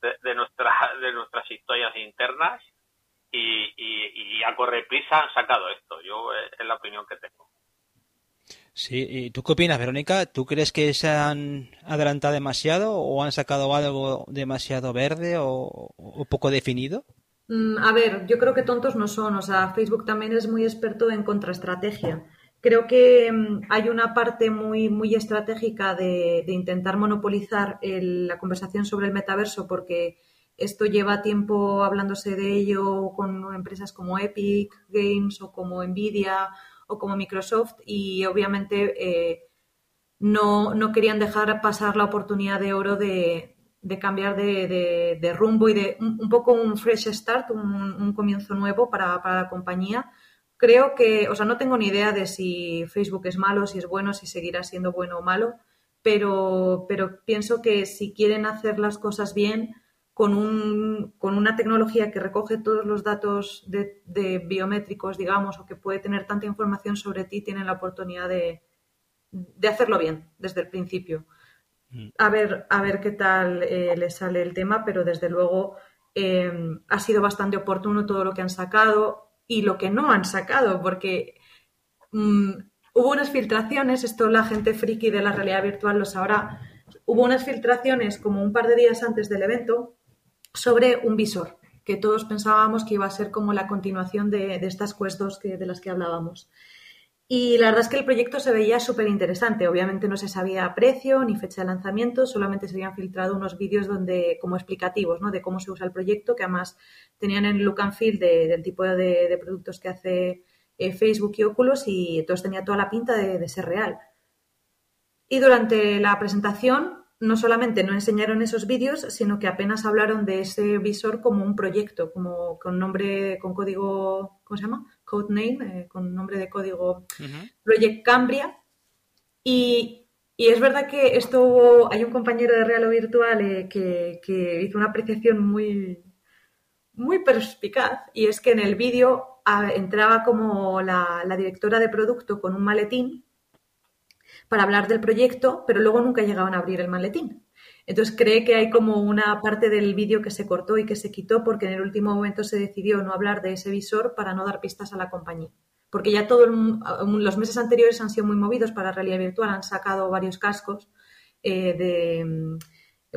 de, nuestras de nuestras historias internas y, y, a correprisa han sacado esto. Yo eh, es la opinión que tengo. Sí, ¿y tú qué opinas, Verónica? ¿Tú crees que se han adelantado demasiado o han sacado algo demasiado verde o, poco definido? Mm, a ver, yo creo que tontos no son. O sea, Facebook también es muy experto en contraestrategia. Creo que mm, hay una parte muy, muy estratégica de, intentar monopolizar la conversación sobre el metaverso porque esto lleva tiempo hablándose de ello con empresas como Epic Games o como Nvidia o como Microsoft y obviamente eh, no, querían dejar pasar la oportunidad de oro de, cambiar de, rumbo y de un, poco un fresh start, un, comienzo nuevo para, para, la compañía. Creo que, o sea, no tengo ni idea de si Facebook es malo, si es bueno, si seguirá siendo bueno o malo, pero, pero pienso que si quieren hacer las cosas bien, con, un, con una tecnología que recoge todos los datos de, biométricos, digamos, o que puede tener tanta información sobre ti, tienen la oportunidad de, hacerlo bien desde el principio. Mm. A ver, a ver qué tal eh, les sale el tema, pero desde luego eh, ha sido bastante oportuno todo lo que han sacado y lo que no han sacado, porque mm, hubo unas filtraciones, esto la gente friki de la realidad virtual lo sabrá, hubo unas filtraciones como un par de días antes del evento sobre un visor, que todos pensábamos que iba a ser como la continuación de, estas Quest 2 que, de las que hablábamos. Y la verdad es que el proyecto se veía súper interesante. Obviamente no se sabía precio ni fecha de lanzamiento, solamente se habían filtrado unos vídeos donde, como explicativos ¿no? de cómo se usa el proyecto, que además tenían el look and feel del tipo de, productos que hace eh, Facebook y Oculus y entonces tenía toda la pinta de, de ser real. Y durante la presentación no solamente no enseñaron esos vídeos, sino que apenas hablaron de ese visor como un proyecto, como con nombre, con código, ¿cómo se llama? Codename, eh, con nombre de código Project Cambria. Y, es verdad que esto hay un compañero de Real o Virtual eh, que, hizo una apreciación muy, muy perspicaz, y es que en el vídeo ah, entraba como la directora de producto con un maletín para hablar del proyecto, pero luego nunca llegaban a abrir el maletín. Entonces cree que hay como una parte del vídeo que se cortó y que se quitó porque en el último momento se decidió no hablar de ese visor para no dar pistas a la compañía. Porque ya todos los meses anteriores han sido muy movidos para realidad virtual, han sacado varios cascos eh, de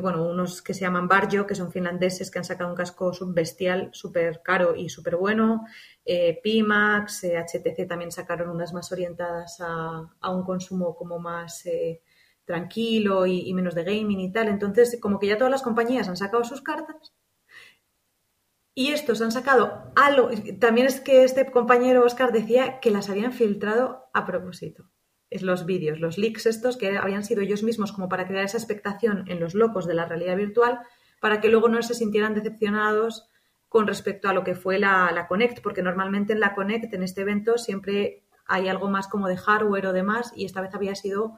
bueno, unos que se llaman Barjo, que son finlandeses, que han sacado un casco bestial, súper caro y súper bueno. Eh, Pimax, HTC eh, también sacaron unas más orientadas a, un consumo como más tranquilo y, menos de gaming y tal. Entonces, como que ya todas las compañías han sacado sus cartas. Y estos han sacado algo. También es que este compañero Oscar decía que las habían filtrado a propósito es los vídeos, los leaks estos que habían sido ellos mismos como para crear esa expectación en los locos de la realidad virtual, para que luego no se sintieran decepcionados con respecto a lo que fue la, la Connect, porque normalmente en la Connect, en este evento, siempre hay algo más como de hardware o demás, y esta vez había sido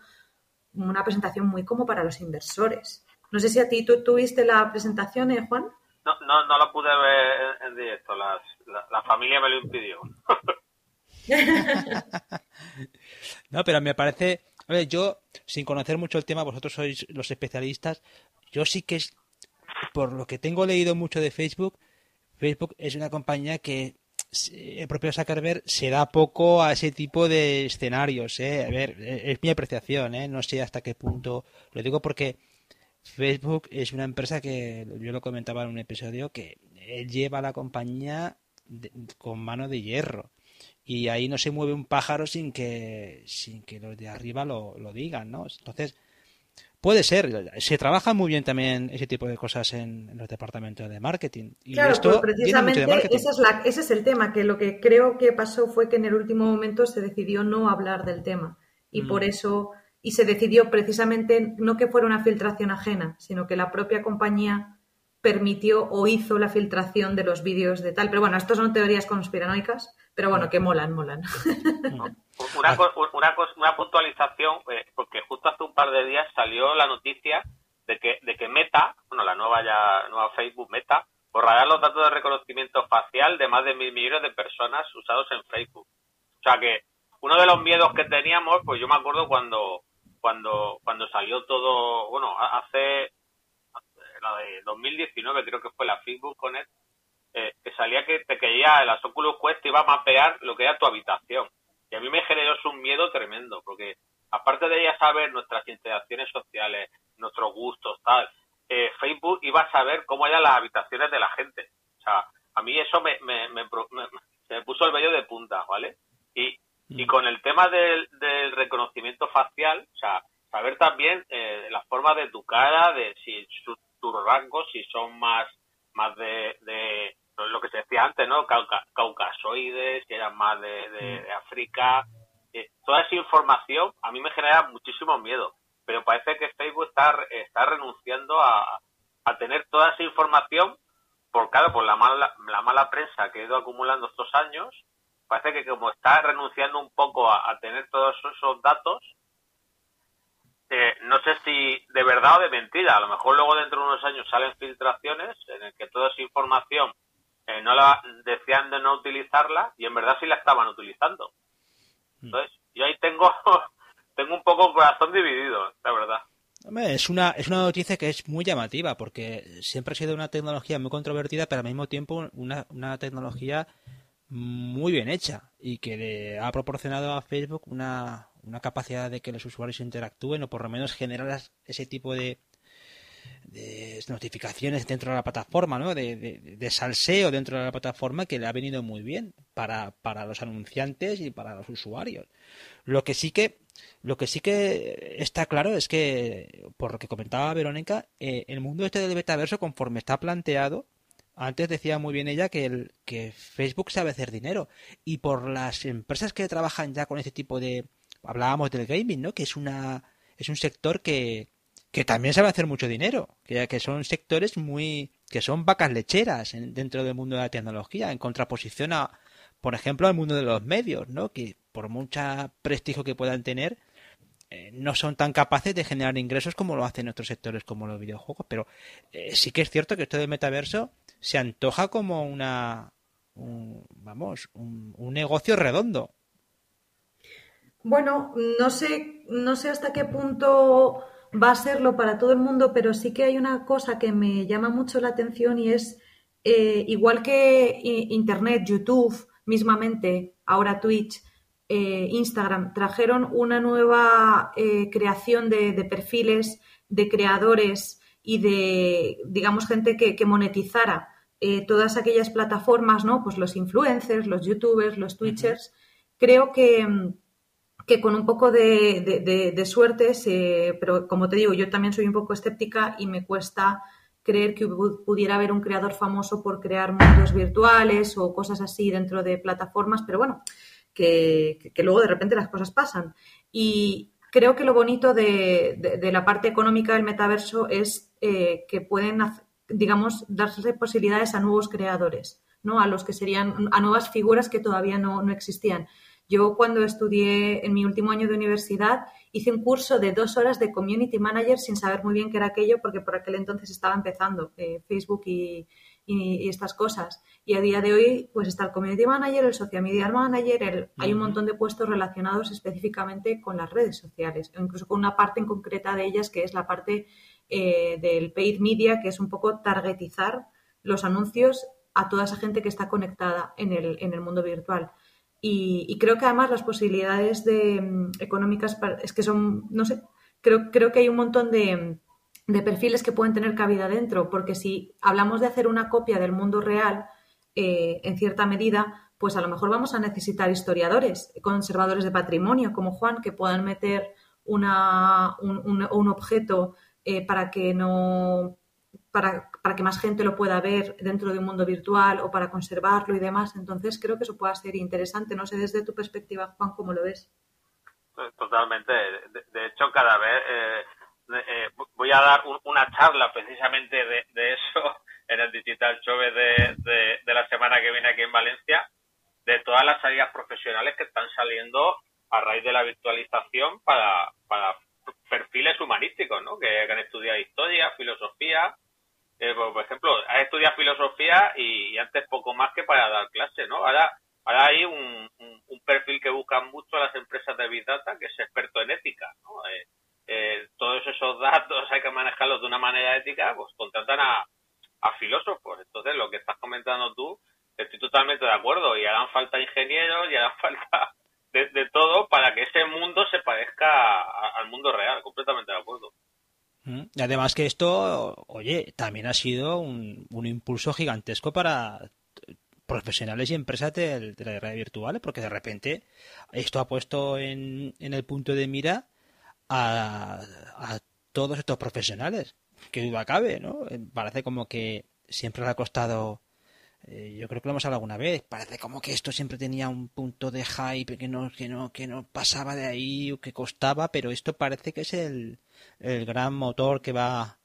una presentación muy como para los inversores. No sé si a ti tú tuviste la presentación, ¿eh, Juan? No, no, no la pude ver en directo, la, la familia me lo impidió. No, pero me parece, A ver, yo, sin conocer mucho el tema, vosotros sois los especialistas, yo sí que es, por lo que tengo leído mucho de Facebook, Facebook es una compañía que el propio Zuckerberg se da poco a ese tipo de escenarios. ¿eh? A ver, es mi apreciación, ¿eh? no sé hasta qué punto. Lo digo porque Facebook es una empresa que, yo lo comentaba en un episodio, que lleva la compañía con mano de hierro. Y ahí no se mueve un pájaro sin que, sin que los de arriba lo, lo digan, ¿no? Entonces, Puede ser, se trabaja muy bien también ese tipo de cosas en, los departamentos de marketing. Y claro, esto pues precisamente ese es el tema, que lo que creo que pasó fue que en el último momento se decidió no hablar del tema. Y mm. por eso, y se decidió precisamente no que fuera una filtración ajena, sino que la propia compañía permitió o hizo la filtración de los vídeos de tal. Pero bueno, estas son teorías conspiranoicas, pero bueno, que molan, molan. Una, una, una puntualización, eh, porque justo hace un par de días salió la noticia de que, de que Meta, bueno, la nueva ya nueva Facebook Meta, borrará los datos de reconocimiento facial de más de mil millones de personas usados en Facebook. O sea que uno de los miedos que teníamos, pues yo me acuerdo cuando cuando cuando salió todo, bueno, hace la de 2019 creo que fue la Facebook Connect, eh, que salía que te caía las Oculus Quest iba a mapear lo que era tu habitación. Y a mí me generó un miedo tremendo, porque aparte de ella saber nuestras interacciones sociales, nuestros gustos, tal, eh, Facebook iba a saber cómo eran las habitaciones de la gente. O sea, a mí eso me, me, me, se me puso el vello de punta, ¿vale? Y, y mm. con el tema del, del reconocimiento facial, o sea, saber también eh, la forma de tu cara, de si tus rangos, si son más, más de, de lo que se decía antes, ¿no? caucasoides, que eran más de, de, África. Eh, toda esa información a mí me genera muchísimo miedo, pero parece que Facebook está, está renunciando a, a tener toda esa información por, claro, por la mala, la mala prensa que he ido acumulando estos años, parece que como está renunciando un poco a, tener todos esos datos, eh, no sé si de verdad o de mentira. A lo mejor luego dentro de unos años salen filtraciones en el que toda esa información eh, no la decían de no utilizarla y en verdad sí la estaban utilizando. Hmm. Entonces, yo ahí tengo, tengo un poco el corazón dividido, la verdad. Es una, es una noticia que es muy llamativa porque siempre ha sido una tecnología muy controvertida, pero al mismo tiempo una, una tecnología muy bien hecha y que le ha proporcionado a Facebook una, una capacidad de que los usuarios interactúen o por lo menos generar ese tipo de, de notificaciones dentro de la plataforma, ¿no? De, salseo dentro de la plataforma que le ha venido muy bien para, para los anunciantes y para los usuarios. Lo que sí que lo que sí que está claro es que, por lo que comentaba Verónica, eh, el mundo este del metaverso, conforme está planteado, antes decía muy bien ella que, el, que Facebook sabe hacer dinero. Y por las empresas que trabajan ya con este tipo de. Hablábamos del gaming, ¿no? Que es una. Es un sector que, que también sabe hacer mucho dinero, que, que son sectores muy que son vacas lecheras dentro del mundo de la tecnología, en contraposición a, por ejemplo, al mundo de los medios, ¿no? Que por mucho prestigio que puedan tener, eh, no son tan capaces de generar ingresos como lo hacen otros sectores como los videojuegos. Pero eh, sí que es cierto que esto del metaverso se antoja como una, vamos, un, un negocio redondo. Bueno, no sé, no sé hasta qué punto va a serlo para todo el mundo, pero sí que hay una cosa que me llama mucho la atención y es, eh, igual que Internet, YouTube, mismamente, ahora Twitch, eh, Instagram, trajeron una nueva eh, creación de, perfiles de creadores y de, digamos, gente que, que monetizara todas aquellas plataformas, ¿no? Pues los influencers, los youtubers, los twitchers. Creo que que con un poco de, suerte, pero como te digo, yo también soy un poco escéptica y me cuesta creer que pudiera haber un creador famoso por crear mundos virtuales o cosas así dentro de plataformas, pero bueno, que, luego de repente las cosas pasan. Y creo que lo bonito de, la parte económica del metaverso es eh, que pueden, digamos, darse posibilidades a nuevos creadores, ¿no? A los que serían, a nuevas figuras que todavía no, no existían. Yo cuando estudié en mi último año de universidad hice un curso de dos horas de Community Manager sin saber muy bien qué era aquello porque por aquel entonces estaba empezando eh, Facebook y, estas cosas. Y a día de hoy, pues está el Community Manager, el Social Media Manager, hay un montón de puestos relacionados específicamente con las redes sociales, o incluso con una parte en concreta de ellas que es la parte eh, del paid media, que es un poco targetizar los anuncios a toda esa gente que está conectada en el, en el mundo virtual. Y, creo que además las posibilidades de, mm, económicas es que son, no sé, creo, creo que hay un montón de, de perfiles que pueden tener cabida dentro, porque si hablamos de hacer una copia del mundo real, eh, en cierta medida, pues a lo mejor vamos a necesitar historiadores, conservadores de patrimonio, como Juan, que puedan meter una, un, un, objeto eh, para que no para, para, que más gente lo pueda ver dentro de un mundo virtual o para conservarlo y demás. Entonces creo que eso pueda ser interesante. No sé desde tu perspectiva, Juan, cómo lo ves. Totalmente. De, hecho, cada vez eh, eh, voy a dar una charla precisamente de, eso en el Digital Show de, de, la semana que viene aquí en Valencia, de todas las salidas profesionales que están saliendo a raíz de la virtualización para, para perfiles humanísticos, ¿no? Que, han estudiado historia, filosofía. Eh, por, ejemplo, has estudiado filosofía y, antes poco más que para dar clase, ¿no? Ahora, hay un, perfil que buscan mucho las empresas de Big Data, que es experto en ética, ¿no? Eh, eh, todos esos datos hay que manejarlos de una manera ética, pues contratan a, a filósofos. Entonces, lo que estás comentando tú, estoy totalmente de acuerdo. Y harán falta ingenieros y harán falta de, todo para que ese mundo se parezca al mundo real. Completamente de acuerdo. Mm, y además que esto, oye, también ha sido un, un impulso gigantesco para profesionales y empresas de, la realidad virtual, porque de repente esto ha puesto en, en el punto de mira a, a todos estos profesionales. Que duda cabe, ¿no? Eh, parece como que siempre le ha costado eh, yo creo que lo hemos hablado alguna vez, parece como que esto siempre tenía un punto de hype que no, que no, que no pasaba de ahí o que costaba, pero esto parece que es el, el gran motor que va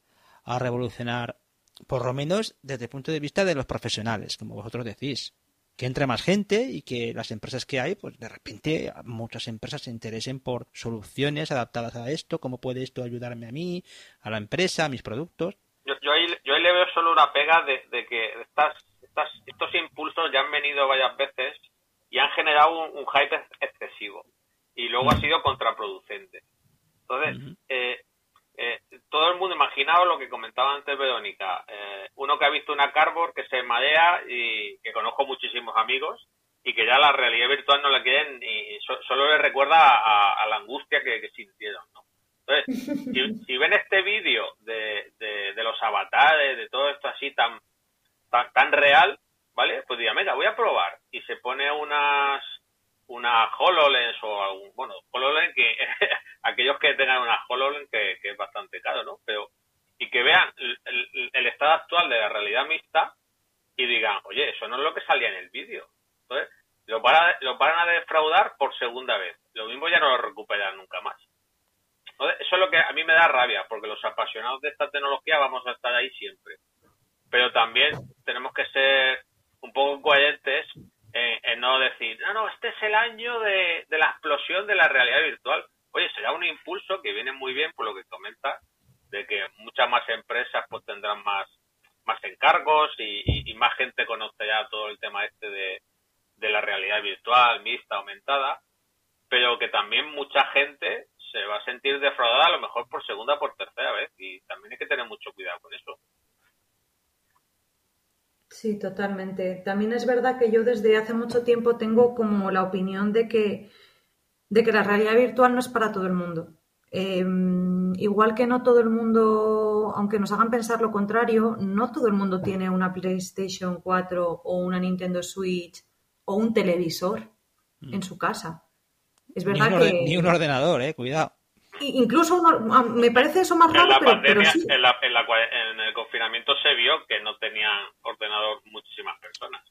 a revolucionar, por lo menos desde el punto de vista de los profesionales, como vosotros decís. Que entre más gente y que las empresas que hay, pues de repente muchas empresas se interesen por soluciones adaptadas a esto, cómo puede esto ayudarme a mí, a la empresa, a mis productos. Yo, yo, ahí, yo ahí le veo solo una pega de, que estas estos impulsos ya han venido varias veces y han generado un, hype excesivo. Y luego ha sido contraproducente. Entonces, eh, eh, todo el mundo, imaginaos lo que comentaba antes Verónica, eh, uno que ha visto una cardboard que se marea y que conozco muchísimos amigos y que ya la realidad virtual no la quieren y solo le recuerda a, la angustia que, sintieron, Entonces, si, ven este vídeo de, de, los avatares, de todo esto así tan tan, real, ¿vale? Pues diga, mira, voy a probar. Y se pone unas una HoloLens o algún, bueno, HoloLens que aquellos que tengan una HoloLens que, es bastante caro, ¿no? Pero y que vean el, estado actual de la realidad mixta y digan, oye, eso no es lo que salía en el vídeo. Entonces, lo van, a, van a defraudar por segunda vez. Lo mismo ya no lo recuperan nunca más. eso es lo que a mí me da rabia, porque los apasionados de esta tecnología vamos a estar ahí siempre pero también tenemos que ser un poco coherentes en, no decir, no, no, este es el año de, la explosión de la realidad virtual. Oye, será un impulso que viene muy bien por lo que comenta, de que muchas más empresas pues tendrán más, más encargos y, más gente conocerá todo el tema este de, de la realidad virtual, mixta, aumentada, pero que también mucha gente se va a sentir defraudada a lo mejor por segunda o por tercera vez y también hay que tener mucho cuidado con eso. Sí, totalmente. También es verdad que yo desde hace mucho tiempo tengo como la opinión de que, de que la realidad virtual no es para todo el mundo. Em, igual que no todo el mundo, aunque nos hagan pensar lo contrario, no todo el mundo tiene una PlayStation 4 o una Nintendo Switch o un televisor mm. en su casa. Es verdad que... Ni un ordenador, eh, cuidado. Incluso me parece eso más raro, pero, sí. en, el confinamiento se vio que no tenían ordenador muchísimas personas.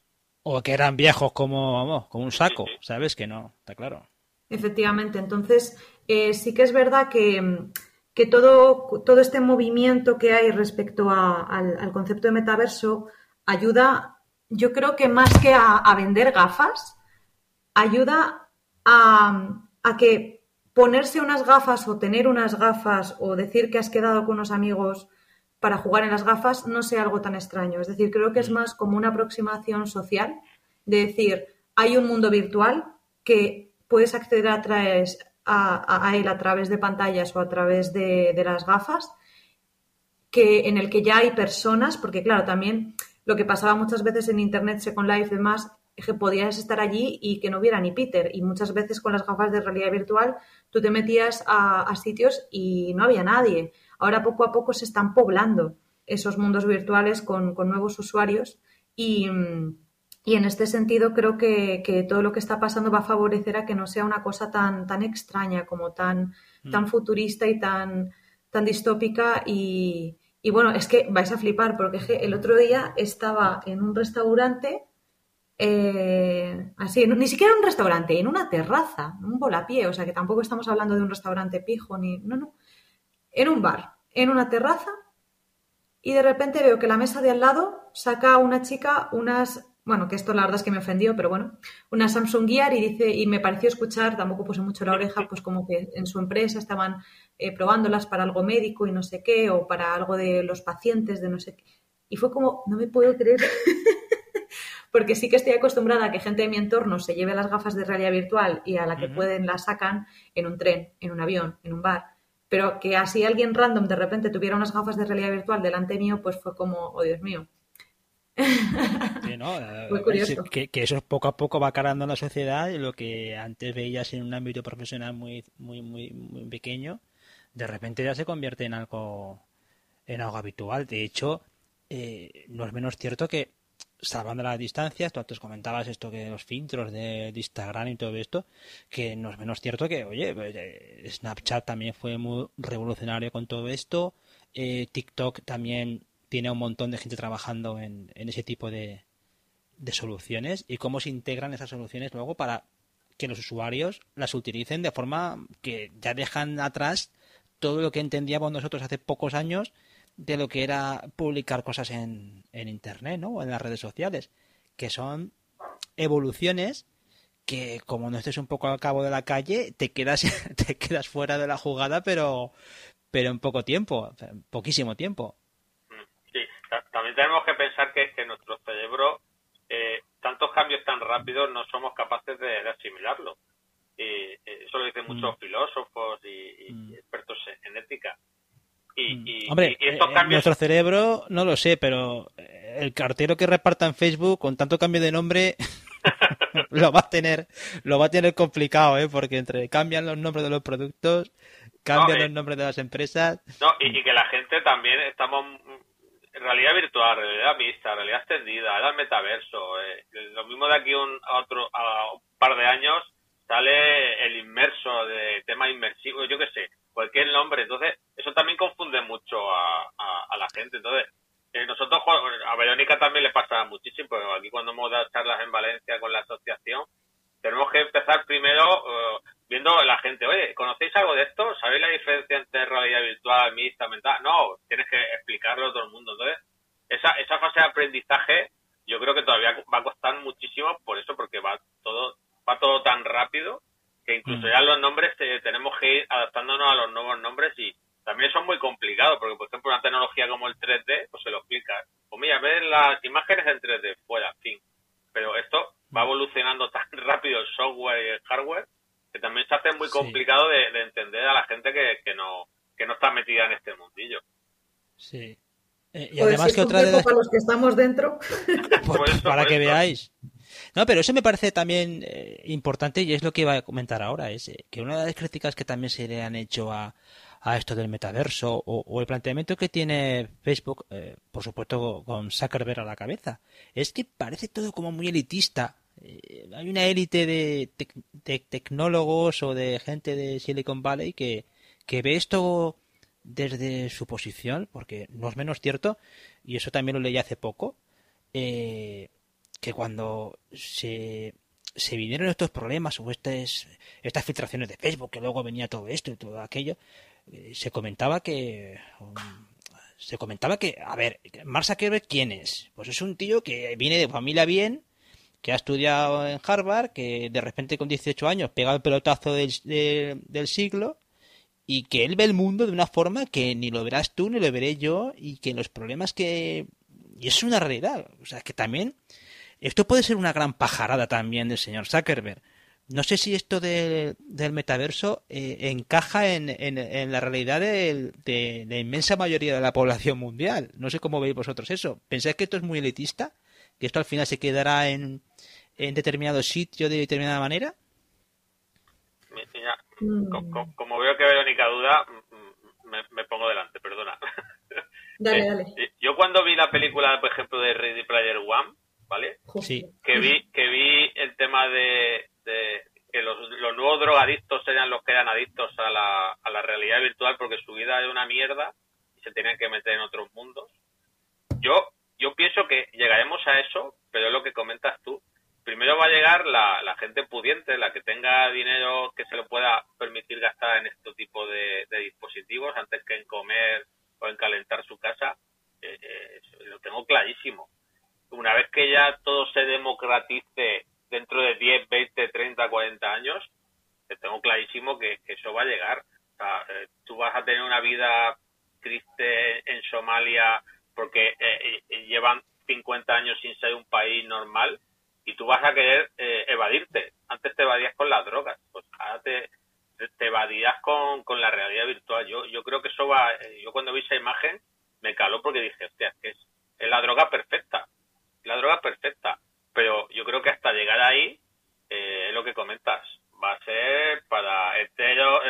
O que eran viejos como, como un saco, ¿sabes? Que no, está claro. Efectivamente, entonces eh, sí que es verdad que, que, todo, todo este movimiento que hay respecto al, concepto de metaverso ayuda, yo creo que más que a, a vender gafas, ayuda a, a que ponerse unas gafas o tener unas gafas o decir que has quedado con unos amigos para jugar en las gafas no sea algo tan extraño. Es decir, creo que es mm. más como una aproximación social de decir, hay un mundo virtual que puedes acceder a, través, a, él a través de pantallas o a través de, de, las gafas, que, en el que ya hay personas, porque claro, también lo que pasaba muchas veces en Internet, Second Life y demás, que podías estar allí y que no hubiera ni Peter. Y muchas veces con las gafas de realidad virtual tú te metías a, sitios y no había nadie. Ahora poco a poco se están poblando esos mundos virtuales con, nuevos usuarios y, en este sentido creo que, todo lo que está pasando va a favorecer a que no sea una cosa tan, tan extraña como tan, mm. tan futurista y tan, tan distópica y, y bueno, es que vais a flipar porque el otro día estaba en un restaurante eh, así, ni siquiera un restaurante, en una terraza, un volapié, o sea que tampoco estamos hablando de un restaurante pijo, ni. No, no. En un bar, en una terraza, y de repente veo que la mesa de al lado saca una chica unas. Bueno, que esto la verdad es que me ofendió, pero bueno, una Samsung Gear y dice, y me pareció escuchar, tampoco puse mucho la oreja, pues como que en su empresa estaban eh, probándolas para algo médico y no sé qué, o para algo de los pacientes, de no sé qué. Y fue como, no me puedo creer porque sí que estoy acostumbrada a que gente de mi entorno se lleve las gafas de realidad virtual y a la que pueden las sacan en un tren, en un avión, en un bar. Pero que así alguien random de repente tuviera unas gafas de realidad virtual delante mío, pues fue como, oh Dios mío. Sí, ¿no? curioso. Que, eso poco a poco va cargando la sociedad y lo que antes veías en un ámbito profesional muy, muy, muy, muy pequeño, de repente ya se convierte en algo, en algo habitual. De hecho, eh, no es menos cierto que salvando las distancias, tú antes comentabas esto que los filtros de, Instagram y todo esto, que no es menos cierto que, oye, eh, Snapchat también fue muy revolucionario con todo esto, eh, TikTok también tiene un montón de gente trabajando en, ese tipo de, de soluciones y cómo se integran esas soluciones luego para que los usuarios las utilicen de forma que ya dejan atrás todo lo que entendíamos nosotros hace pocos años de lo que era publicar cosas en, en Internet, ¿no? O en las redes sociales, que son evoluciones que como no estés un poco al cabo de la calle, te quedas, te quedas fuera de la jugada, pero, pero en poco tiempo, poquísimo tiempo. Sí, también tenemos que pensar que, que nuestro cerebro, eh, tantos cambios tan rápidos, no somos capaces de, asimilarlo. Y, eh, eso lo dicen muchos mm. filósofos y, mm. expertos en ética. Mm. Hombre, eh, nuestro cerebro, no lo sé, pero eh, el cartero que reparta en Facebook con tanto cambio de nombre lo va a tener lo va a tener complicado, ¿eh? Porque entre cambian los nombres de los productos, cambian los nombres de las empresas. No, y, que la gente también estamos en realidad virtual, realidad mixta, realidad extendida, era el metaverso. Eh, lo mismo de aquí un, a otro a un par de años sale el inmerso de tema inmersivo, yo qué sé cualquier nombre. Entonces, eso también confunde mucho a, a, la gente. Entonces, eh, nosotros, a Verónica también le pasa muchísimo, pero aquí cuando hemos dado charlas en Valencia con la asociación, tenemos que empezar primero eh, viendo a la gente, oye, ¿conocéis algo de esto? ¿Sabéis la diferencia entre realidad virtual, mixta, mental? No, tienes que explicarlo a todo el mundo. Entonces, esa, esa fase de aprendizaje yo creo que todavía va a costar muchísimo por eso, porque va todo, va todo tan rápido que incluso mm. ya los nombres tenemos que ir adaptándonos a los nuevos nombres y también son muy complicados, porque por ejemplo una tecnología como el 3D, pues se lo explica. Pues mira, ver las imágenes en 3D, fuera, fin. Pero esto va evolucionando tan rápido el software y el hardware que también se hace muy complicado de, entender a la gente que, que, no, que no está metida en este mundillo. Sí. Eh, y además que otra de... Para los que estamos dentro. Pues, para que veáis. No, pero eso me parece también eh, importante y es lo que iba a comentar ahora, es eh, que una de las críticas que también se le han hecho a, a esto del metaverso o, el planteamiento que tiene Facebook, eh, por supuesto con Zuckerberg a la cabeza, es que parece todo como muy elitista. hay una élite de, tecnólogos o de gente de Silicon Valley que, que ve esto desde su posición, porque no es menos cierto, y eso también lo leí hace poco, eh, que cuando se, vinieron estos problemas o estas, estas filtraciones de Facebook, que luego venía todo esto y todo aquello, eh, se comentaba que... Um, se comentaba que, a ver, Mark Zuckerberg, ¿quién es? Pues es un tío que viene de familia bien, que ha estudiado en Harvard, que de repente con 18 años pega el pelotazo del, del siglo y que él ve el mundo de una forma que ni lo verás tú ni lo veré yo y que los problemas que... Y es una realidad. O sea, que también... Esto puede ser una gran pajarada también del señor Zuckerberg. No sé si esto del metaverso eh, encaja en, en, la realidad de, de, la inmensa mayoría de la población mundial. No sé cómo veis vosotros eso. ¿Pensáis que esto es muy elitista? ¿Que esto al final se quedará en, en determinado sitio de determinada manera? Como, veo que Verónica duda, mm, mm, me, pongo delante, perdona. Dale, eh, dale. Yo cuando vi la película, por ejemplo, de Ready Player One, ¿vale? Sí. Que vi, que vi el tema de, que los, nuevos drogadictos serían los que eran adictos a la, a la realidad virtual porque su vida es una mierda y se tienen que meter en otros mundos. Yo, yo pienso que llegaremos a eso, pero es lo que comentas tú, primero va a llegar la, gente pudiente, la que tenga dinero que se lo pueda permitir gastar en este tipo de, dispositivos antes que en comer o en calentar su casa. Eh, eh, lo tengo clarísimo. Una vez que ya todo se democratice dentro de 10, 20, 30, 40 años, tengo clarísimo que, eso va a llegar. Eh, tú vas a tener una vida triste en Somalia porque llevan 50 años sin ser un país normal y tú vas a querer eh, evadirte. Antes te evadías con las drogas, pues ahora te, te evadías con, con la realidad virtual. Yo, yo creo que eso va, eh, yo cuando vi esa imagen me caló porque dije, hostia, es, es la droga perfecta, la droga perfecta. Pero yo creo que hasta llegar ahí, eh, es lo que comentas, va a ser para hetero,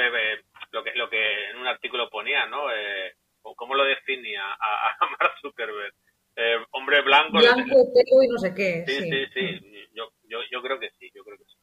lo que lo que en un artículo ponía, ¿no? Eh, ¿Cómo lo definía a, a Mark Zuckerberg? Eh, hombre blanco. Blanco, no y no sé qué. Sí, sí, sí. Yo, yo, yo, creo que sí, yo creo que sí.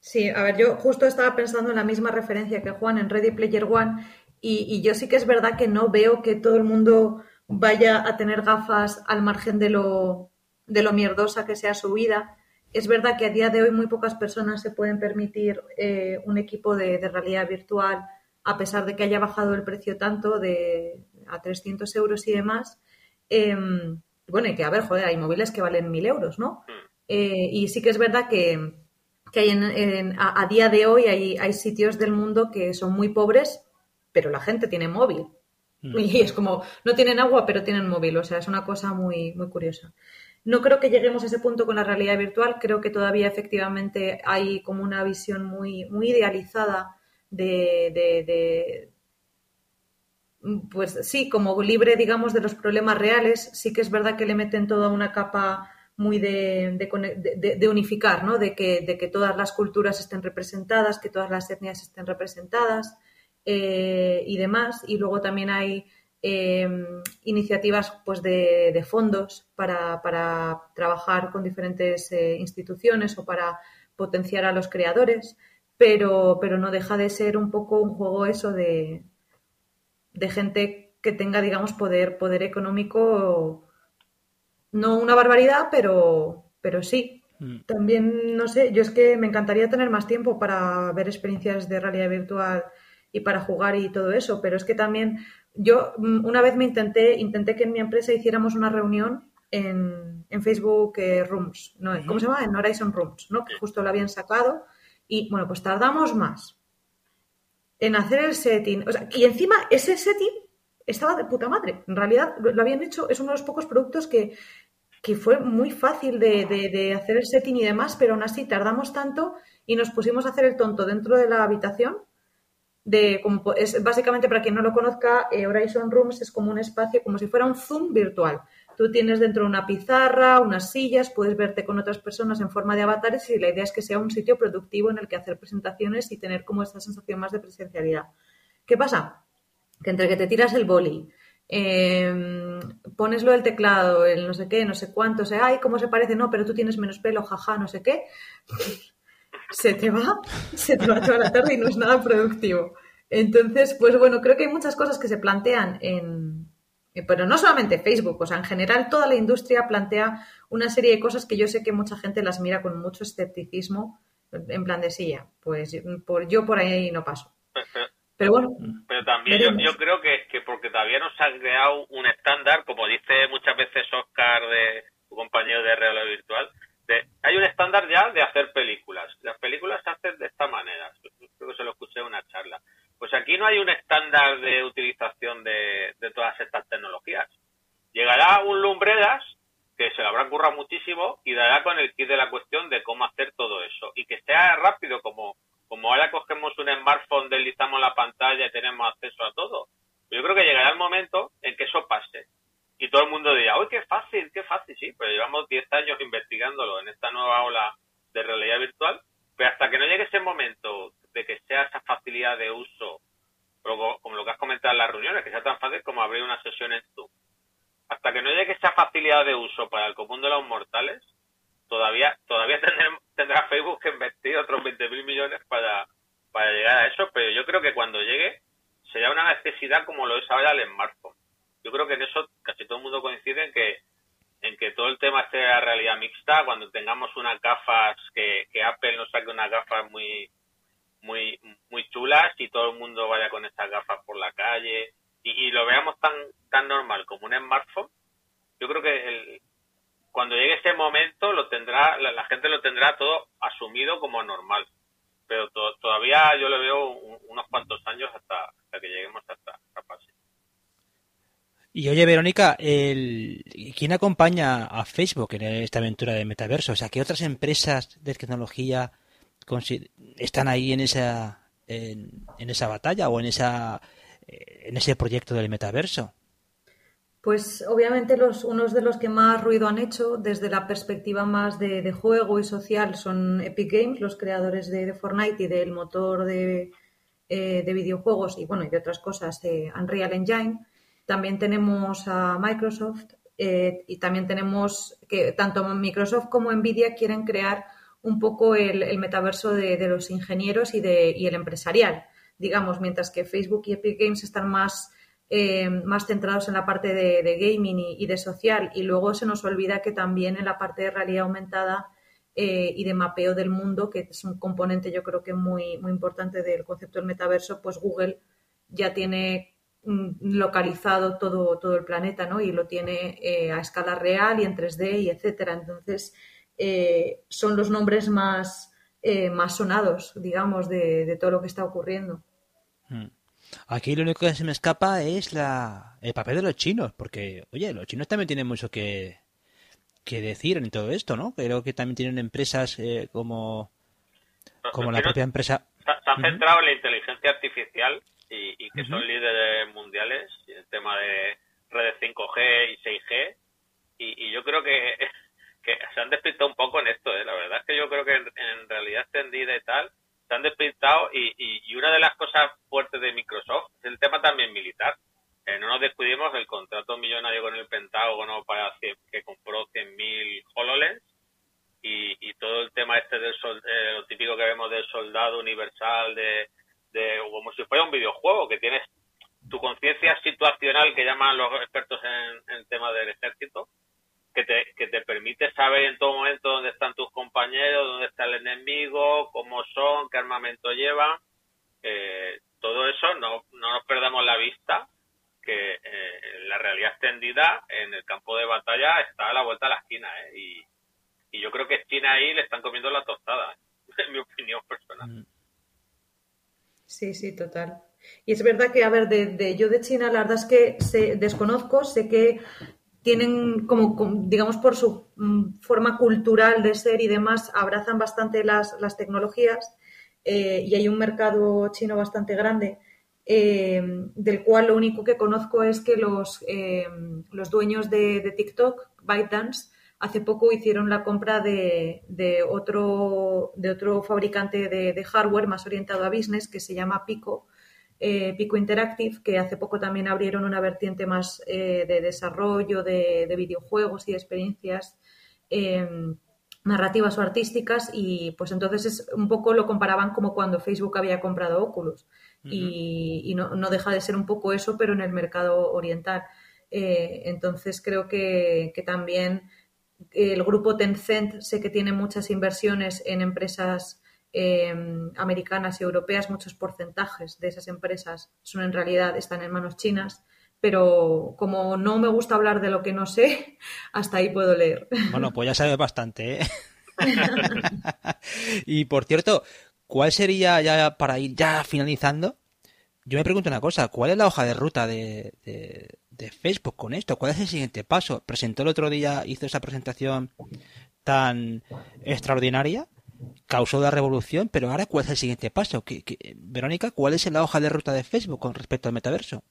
Sí, a ver, yo justo estaba pensando en la misma referencia que Juan en Ready Player One y, y yo sí que es verdad que no veo que todo el mundo vaya a tener gafas al margen de lo, de lo mierdosa que sea su vida. Es verdad que a día de hoy muy pocas personas se pueden permitir eh, un equipo de, de, realidad virtual, a pesar de que haya bajado el precio tanto de a 300 euros y demás. Em, bueno, y que a ver, joder, hay móviles que valen mil euros, ¿no? Eh, y sí que es verdad que, hay en, a, día de hoy hay, hay, sitios del mundo que son muy pobres, pero la gente tiene móvil. Mm. Y es como, no tienen agua, pero tienen móvil. O sea, es una cosa muy, muy curiosa. No creo que lleguemos a ese punto con la realidad virtual. Creo que todavía efectivamente hay como una visión muy, muy idealizada de, pues sí, como libre, digamos, de los problemas reales, sí que es verdad que le meten toda una capa muy de, de, unificar, ¿no? De que, de que todas las culturas estén representadas, que todas las etnias estén representadas eh, y demás. Y luego también hay eh, iniciativas pues, de, fondos para, para, trabajar con diferentes eh, instituciones o para potenciar a los creadores, pero, pero no deja de ser un poco un juego eso de, de gente que tenga, digamos, poder, poder económico, no una barbaridad, pero, pero sí. Mm. También, no sé, yo es que me encantaría tener más tiempo para ver experiencias de realidad virtual y para jugar y todo eso, pero es que también yo mm, una vez me intenté, intenté que en mi empresa hiciéramos una reunión en, en Facebook eh, Rooms, ¿no? ¿cómo se llama? En Horizon Rooms, ¿no? Que justo lo habían sacado y bueno, pues tardamos más en hacer el setting. y encima ese setting estaba de puta madre. En realidad lo, habían hecho, es uno de los pocos productos que, fue muy fácil de, hacer el setting y demás, pero aún así tardamos tanto y nos pusimos a hacer el tonto dentro de la habitación. De, es, básicamente, para quien no lo conozca, eh, Horizon Rooms es como un espacio, como si fuera un Zoom virtual. Tú tienes dentro una pizarra, unas sillas, puedes verte con otras personas en forma de avatares y la idea es que sea un sitio productivo en el que hacer presentaciones y tener como esta sensación más de presencialidad. ¿Qué pasa? Que entre que te tiras el boli, eh, pones lo del teclado, el no sé qué, no sé cuánto, o sea, ay, cómo se parece, no, pero tú tienes menos pelo, jaja, no sé qué, se te va, se te va toda la tarde y no es nada productivo. Entonces, pues bueno, creo que hay muchas cosas que se plantean en, eh, pero no solamente Facebook, o sea, en general toda la industria plantea una serie de cosas que yo sé que mucha gente las mira con mucho escepticismo, en plan de silla, pues por, yo por ahí no paso. Pero, bueno. Pero también yo, creo que, que, porque todavía no se ha creado un estándar, como dice muchas veces Oscar de tu compañero de realidad virtual, de, hay un estándar ya de hacer películas. Las películas se hacen de esta manera. Creo que se lo escuché en una charla. no hay un estándar de utilización de, todas estas tecnologías. Llegará un Lumbreras que se lo habrá currado muchísimo y dará con el kit de la cuestión de cómo hacer todo eso y que sea rápido como como ahora cogemos un smartphone, deslizamos la pantalla y tenemos acceso a todo. Yo creo que llegará el momento en que eso pase y todo el mundo dirá, ¡uy, qué fácil, qué fácil! Sí, pero llevamos 10 años investigándolo en esta nueva ola de realidad virtual, pero hasta que no llegue ese momento de que sea esa facilidad de uso, como lo que has comentado en las reuniones, que sea tan fácil como abrir una sesión en Zoom, hasta que no llegue esa facilidad de uso para el común de los mortales, todavía todavía tendrá Facebook que invertir otros 20.000 millones para, para llegar a eso, pero yo creo que cuando llegue será una necesidad como lo es ahora el smartphone. Yo creo que en eso casi todo el mundo coincide en que en que todo el tema sea realidad mixta, cuando tengamos unas gafas, que, Apple nos saque unas gafas muy muy muy chulas y todo el mundo vaya con estas gafas por la calle y, lo veamos tan tan normal como un smartphone, yo creo que el, cuando llegue ese momento lo tendrá la, gente lo tendrá todo asumido como normal. Pero todavía yo le veo unos cuantos años hasta, hasta que lleguemos a esta, fase y oye, Verónica, el... ¿quién acompaña a Facebook en esta aventura de metaverso? O sea, ¿qué otras empresas de tecnología están ahí en esa, en, en esa batalla o en, esa, eh, en ese proyecto del metaverso? Pues obviamente los, unos de los que más ruido han hecho desde la perspectiva más de, juego y social son Epic Games, los creadores de, Fortnite y del motor de, eh, de, videojuegos y bueno y de otras cosas, eh, Unreal Engine. También tenemos a Microsoft eh, y también tenemos que tanto Microsoft como Nvidia quieren crear un poco el, metaverso de, los ingenieros y, de, y el empresarial, digamos, mientras que Facebook y Epic Games están más eh, más centrados en la parte de, gaming y, de social. Y luego se nos olvida que también en la parte de realidad aumentada eh, y de mapeo del mundo, que es un componente yo creo que muy, muy importante del concepto del metaverso, pues Google ya tiene localizado todo, todo el planeta, ¿no? Y lo tiene eh, a escala real y en 3D y etcétera. Entonces, son los nombres más, más sonados, digamos, de, todo lo que está ocurriendo. Hmm. Aquí lo único que se me escapa es la, el papel de los chinos, porque, oye, los chinos también tienen mucho que, que decir en todo esto, ¿no? Creo que también tienen empresas eh, como, como la propia empresa. Se han centrado en la inteligencia artificial y, que son líderes mundiales en el tema de redes 5G y 6G. Y, yo creo que, que se han despistado un poco en esto, ¿eh? La verdad es que yo creo que en realidad extendida y tal se han despistado y, y, una de las cosas fuertes de Microsoft es el tema también militar. Eh, no nos descuidemos el contrato millonario con el Pentágono para que compró 100.000 HoloLens y, y, todo el tema este del eh, lo típico que vemos del soldado universal de, de como si fuera un videojuego que tienes tu conciencia situacional que llaman los expertos en, el tema del ejército que te, que te permite saber en todo momento dónde están tus compañeros, dónde está el enemigo, cómo son, qué armamento llevan. Eh, todo eso no, no nos perdamos la vista que eh, la realidad extendida en el campo de batalla está a la vuelta de la esquina ¿eh? y, yo creo que China ahí le están comiendo la tostada, en mi opinión personal. Mm. Sí, sí, total. Y es verdad que, a ver, de, de, yo de China, la verdad es que se, desconozco, sé que tienen como, digamos, por su mm, forma cultural de ser y demás, abrazan bastante las, las tecnologías eh, y hay un mercado chino bastante grande, eh, del cual lo único que conozco es que los, eh, los dueños de, TikTok, ByteDance, hace poco hicieron la compra de, de otro, de otro fabricante de, de, hardware más orientado a business que se llama Pico, eh, Pico Interactive, que hace poco también abrieron una vertiente más eh, de desarrollo de, videojuegos y de experiencias em, narrativas o artísticas. Y pues entonces es, un poco lo comparaban como cuando Facebook había comprado Oculus. Y, no, deja de ser un poco eso pero en el mercado oriental. Eh, entonces creo que, que, también el grupo Tencent sé que tiene muchas inversiones en empresas Em, americanas y europeas, muchos porcentajes de esas empresas son en realidad están en manos chinas. Pero como no me gusta hablar de lo que no sé, hasta ahí puedo leer. Bueno, pues ya sabes bastante. ¿eh? y por cierto, ¿cuál sería ya para ir ya finalizando? yo me pregunto una cosa, ¿cuál es la hoja de ruta de, de, Facebook con esto? ¿Cuál es el siguiente paso? Presentó el otro día, hizo esa presentación tan extraordinaria, causó la revolución, pero ahora ¿cuál es el siguiente paso? ¿Qué, Verónica, ¿cuál es la hoja de ruta de Facebook con respecto al metaverso?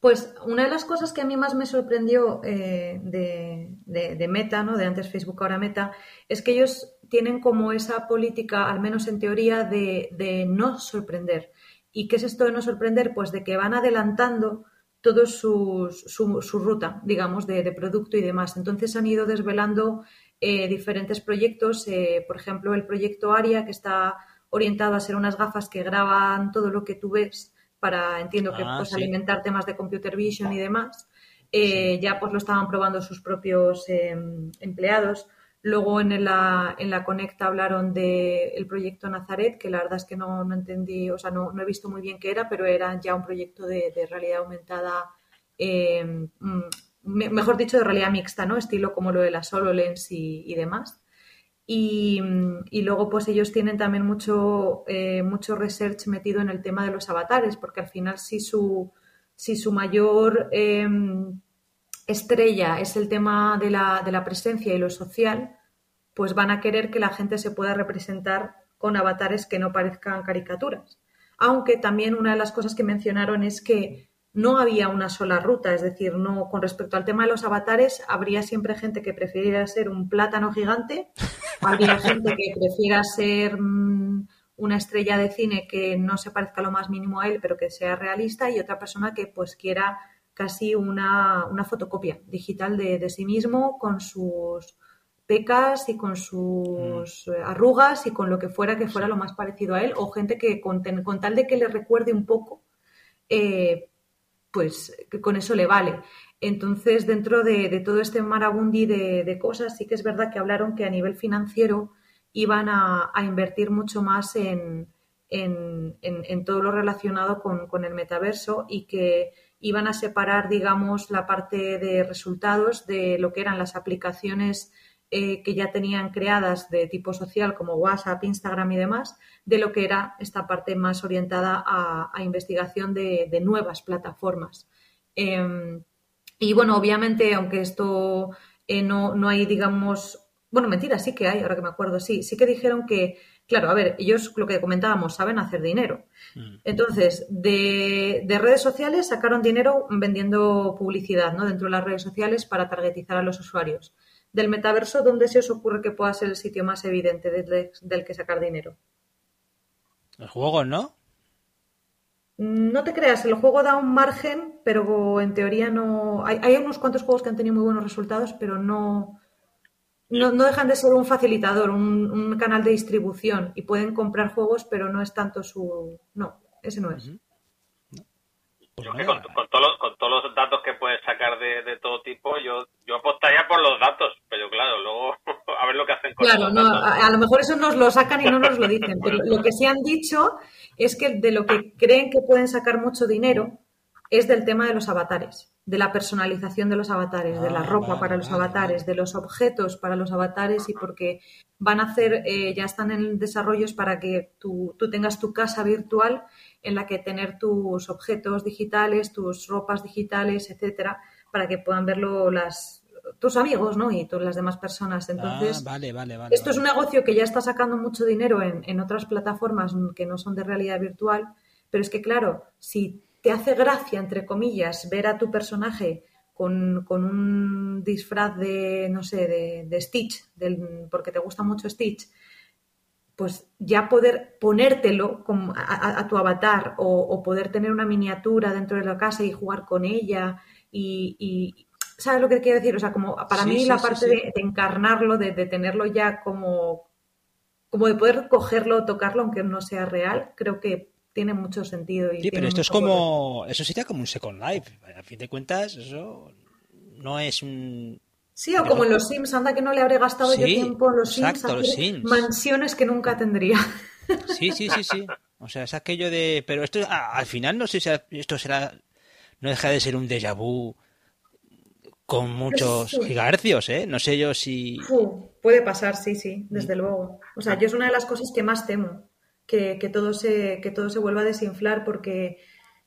Pues una de las cosas que a mí más me sorprendió eh, de, Meta, ¿no? de antes Facebook, ahora Meta, es que ellos tienen como esa política, al menos en teoría, de, no sorprender. ¿Y qué es esto de no sorprender? Pues de que van adelantando toda su, su, ruta, digamos, de, producto y demás. Entonces han ido desvelando eh, diferentes proyectos, eh, por ejemplo, el proyecto ARIA, que está orientado a ser unas gafas que graban todo lo que tú ves para, entiendo que, ah, pues, alimentar temas de computer vision y demás. Eh, ya pues lo estaban probando sus propios em, empleados. Luego en la, en la Conecta hablaron del proyecto Nazaret, que la verdad es que no, no entendí, o sea, no, no, he visto muy bien qué era, pero era ya un proyecto de, realidad aumentada, em, mm, mejor dicho, de realidad mixta, ¿no? Estilo como lo de la HoloLens y, y demás. Y, luego, pues ellos tienen también mucho, eh, mucho research metido en el tema de los avatares, porque al final, si su, si su mayor em, estrella es el tema de la, de la presencia y lo social, pues van a querer que la gente se pueda representar con avatares que no parezcan caricaturas. Aunque también una de las cosas que mencionaron es que no había una sola ruta, es decir, no con respecto al tema de los avatares, habría siempre gente que prefiriera ser un plátano gigante, habría gente que prefiera ser mm, una estrella de cine que no se parezca lo más mínimo a él, pero que sea realista, y otra persona que pues quiera casi una, fotocopia digital de, sí mismo con sus pecas y con sus mm. arrugas y con lo que fuera que fuera lo más parecido a él, o gente que con, tal de que le recuerde un poco, eh, pues que con eso le vale. Entonces, dentro de, todo este marabundi de, cosas, sí que es verdad que hablaron que a nivel financiero iban a, invertir mucho más en, en, todo lo relacionado con, el metaverso y que iban a separar, digamos, la parte de resultados de lo que eran las aplicaciones eh, que ya tenían creadas de tipo social como WhatsApp, Instagram y demás, de lo que era esta parte más orientada a, investigación de, nuevas plataformas. Em, y bueno, obviamente, aunque esto eh, no, no hay, digamos, bueno, mentira, sí que hay, ahora que me acuerdo, sí, sí que dijeron que, claro, a ver, ellos lo que comentábamos, saben hacer dinero. Mm. Entonces, de, de, redes sociales sacaron dinero vendiendo publicidad, ¿no? Dentro de las redes sociales para targetizar a los usuarios. Del metaverso, ¿dónde se os ocurre que pueda ser el sitio más evidente del que sacar dinero? Los juegos, ¿no? No te creas, el juego da un margen, pero en teoría no. Hay, unos cuantos juegos que han tenido muy buenos resultados, pero no, no, dejan de ser un facilitador, un, canal de distribución y pueden comprar juegos, pero no es tanto su. No, ese no es. Pues con, todos los, con, todos los, datos que puedes sacar de, todo tipo, yo, yo apostaría por los datos, pero claro, luego a ver lo que hacen con Claro, no, a, lo mejor eso nos lo sacan y no nos lo dicen, pero lo que sí han dicho es que de lo que creen que pueden sacar mucho dinero es del tema de los avatares, de la personalización de los avatares, de la ah, ropa para los avatares, de los objetos para los avatares y porque van a hacer, eh, ya están en desarrollos para que tú, tú tengas tu casa virtual en la que tener tus objetos digitales, tus ropas digitales, etcétera, para que puedan verlo las tus amigos, ¿no? Y todas las demás personas. Ah, Entonces, esto es un negocio que ya está sacando mucho dinero en, otras plataformas que no son de realidad virtual, pero es que, claro, si te hace gracia, entre comillas, ver a tu personaje con, un disfraz de, no sé, de, Stitch, del, porque te gusta mucho Stitch, pues ya poder ponértelo a, tu avatar o, poder tener una miniatura dentro de la casa y jugar con ella y, ¿sabes lo que quiero decir? O sea, como para mí la parte de, encarnarlo, de, tenerlo ya como, como de poder cogerlo, tocarlo, aunque no sea real, creo que tiene mucho sentido. sí, pero esto es como, eso sería como un Second Life. A fin de cuentas, eso no es un Sí, o como en los Sims, anda que no le habré gastado yo tiempo en los Sims, mansiones que nunca tendría. Sí, sí, sí, sí. O sea, es aquello de... Pero esto al final no sé si esto será... No deja de ser un déjà vu con muchos gigahercios, ¿eh? No sé yo si... puede pasar, sí, sí, desde luego. O sea, yo es una de las cosas que más temo que, todo se, que todo se vuelva a desinflar porque